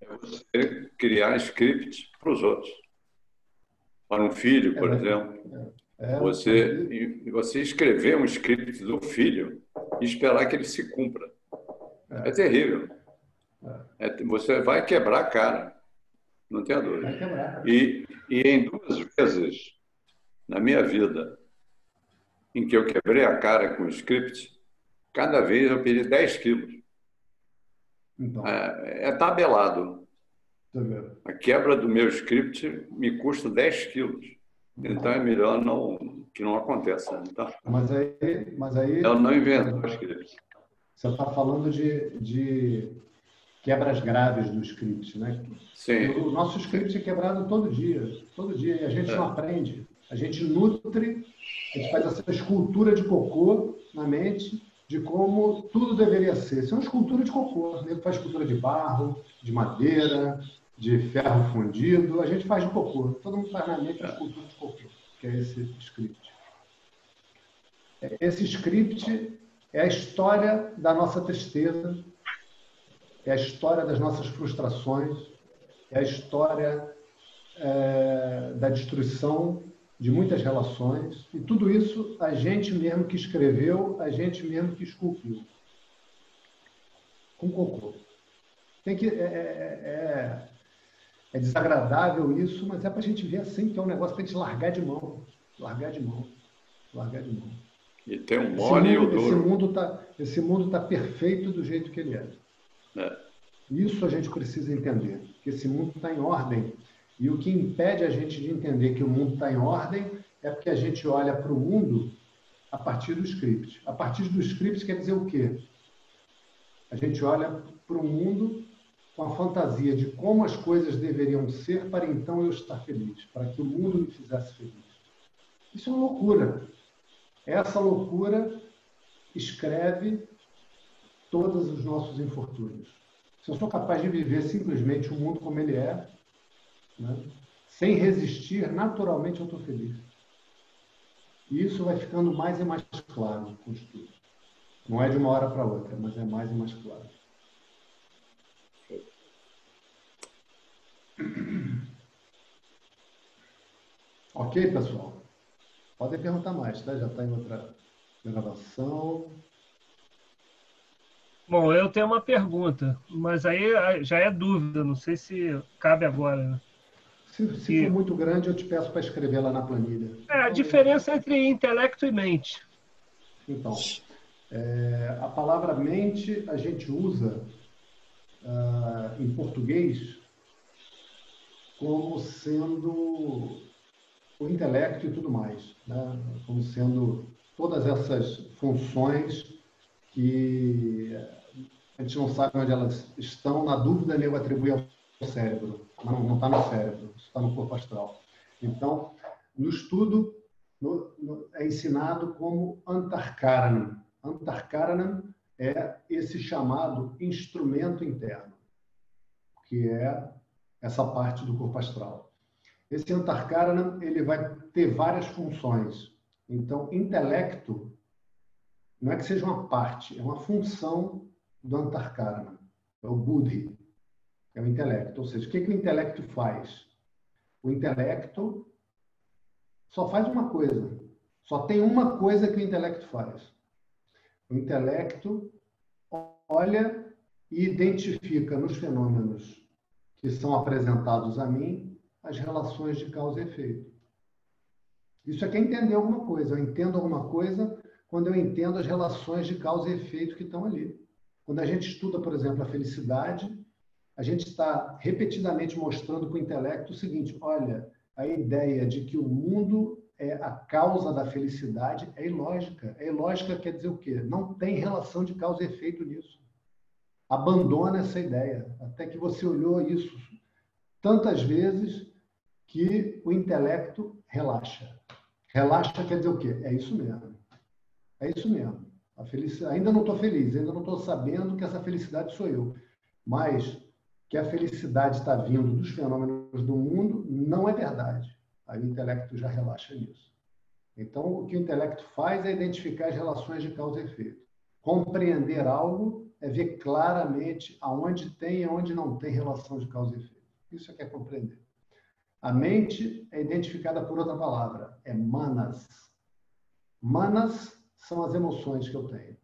é você criar scripts para os outros para um filho, por é, exemplo. É, é, você, você escrever um script do filho e esperar que ele se cumpra. É, terrível. É. É, você vai quebrar a cara, não tenha dúvida. E, e em duas vezes na minha vida em que eu quebrei a cara com o script, cada vez eu perdi 10 quilos. Então. É, é tabelado. A quebra do meu script me custa 10 quilos. Então é melhor não, que não aconteça. Então, mas aí, mas aí. Eu não invento o script. Você está falando de, de quebras graves do script, né? Sim. O nosso script é quebrado todo dia, todo dia, e a gente é. não aprende. A gente nutre, a gente faz essa escultura de cocô na mente de como tudo deveria ser. Isso é uma escultura de cocô. Ele faz escultura de barro, de madeira, de ferro fundido, a gente faz de cocô. Todo mundo faz na mente a escultura de cocô, que é esse script. Esse script é a história da nossa tristeza, é a história das nossas frustrações, é a história é, da destruição de muitas relações, e tudo isso a gente mesmo que escreveu, a gente mesmo que esculpiu. Com cocô. Tem que, é, é, é desagradável isso, mas é para a gente ver assim que é um negócio para a gente largar de mão. Largar de mão. Largar de mão. E tem um mole e o duro. Esse mundo está esse mundo tá perfeito do jeito que ele é. é. Isso a gente precisa entender, que esse mundo está em ordem. E o que impede a gente de entender que o mundo está em ordem é porque a gente olha para o mundo a partir do script. A partir do script quer dizer o quê? A gente olha para o mundo com a fantasia de como as coisas deveriam ser para então eu estar feliz, para que o mundo me fizesse feliz. Isso é uma loucura. Essa loucura escreve todos os nossos infortúnios. Se eu sou capaz de viver simplesmente o mundo como ele é, né, sem resistir, naturalmente eu estou feliz. E isso vai ficando mais e mais claro com o estudo. Não é de uma hora para outra, mas é mais e mais claro. Ok, pessoal? Podem perguntar mais, tá? Já está em outra gravação. Bom, eu tenho uma pergunta, mas aí já é dúvida, não sei se cabe agora. Né? Se, se for muito grande, eu te peço para escrever lá na planilha. É, a diferença entre intelecto e mente. Então, é, a palavra mente a gente usa uh, em português como sendo o intelecto e tudo mais, né? como sendo todas essas funções que a gente não sabe onde elas estão, na dúvida ele atribui ao cérebro, mas não está no cérebro, está no corpo astral. Então, no estudo, no, no, é ensinado como Antarkaranam. Antarkaranam é esse chamado instrumento interno, que é essa parte do corpo astral. Esse Antarkaranam ele vai ter várias funções. Então, intelecto não é que seja uma parte, é uma função do Antarkarana, é o Buddhi, é o intelecto. Ou seja, o que, que o intelecto faz? O intelecto só faz uma coisa. Só tem uma coisa que o intelecto faz. O intelecto olha e identifica nos fenômenos que são apresentados a mim as relações de causa e efeito. Isso é que é entender alguma coisa. Eu entendo alguma coisa quando eu entendo as relações de causa e efeito que estão ali. Quando a gente estuda, por exemplo, a felicidade, a gente está repetidamente mostrando para o intelecto o seguinte: olha, a ideia de que o mundo é a causa da felicidade é ilógica. É ilógica quer dizer o quê? Não tem relação de causa e efeito nisso. Abandona essa ideia. Até que você olhou isso tantas vezes que o intelecto relaxa. Relaxa quer dizer o quê? É isso mesmo. É isso mesmo. Felicidade, ainda não estou feliz, ainda não estou sabendo que essa felicidade sou eu. Mas que a felicidade está vindo dos fenômenos do mundo não é verdade. Aí o intelecto já relaxa nisso. Então, o que o intelecto faz é identificar as relações de causa e efeito. Compreender algo é ver claramente aonde tem e aonde não tem relação de causa e efeito. Isso é que é compreender. A mente é identificada por outra palavra, é manas. Manas são as emoções que eu tenho.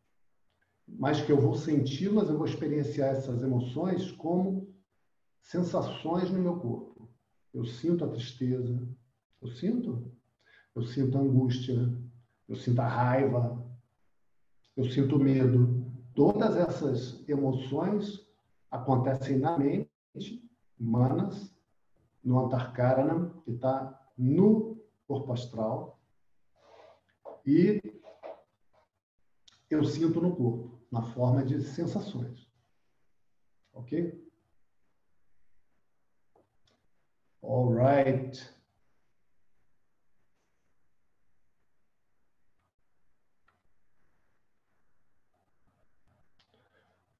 Mas que eu vou senti-las, eu vou experienciar essas emoções como sensações no meu corpo. Eu sinto a tristeza, eu sinto. Eu sinto a angústia, eu sinto a raiva, eu sinto medo. Todas essas emoções acontecem na mente, manas, no Antarkarana, que está no corpo astral, e eu sinto no corpo, na forma de sensações. Ok? All right.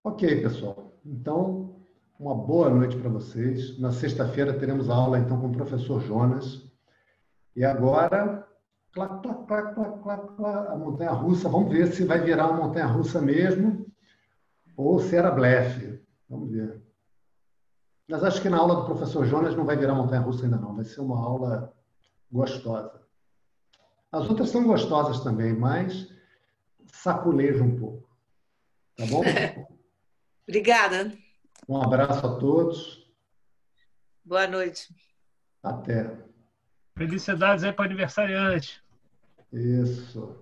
Ok, pessoal. Então, uma boa noite para vocês. Na sexta-feira teremos aula então com o professor Jonas. E agora clac, clac, clac, clac, clac, a montanha russa. Vamos ver se vai virar uma montanha russa mesmo ou se era blefe. Vamos ver. Mas acho que na aula do professor Jonas não vai virar montanha russa ainda não. Vai ser uma aula gostosa. As outras são gostosas também, mas saculeja um pouco. Tá bom? Obrigada. Um abraço a todos. Boa noite. Até. Felicidades aí para o aniversariante. Isso.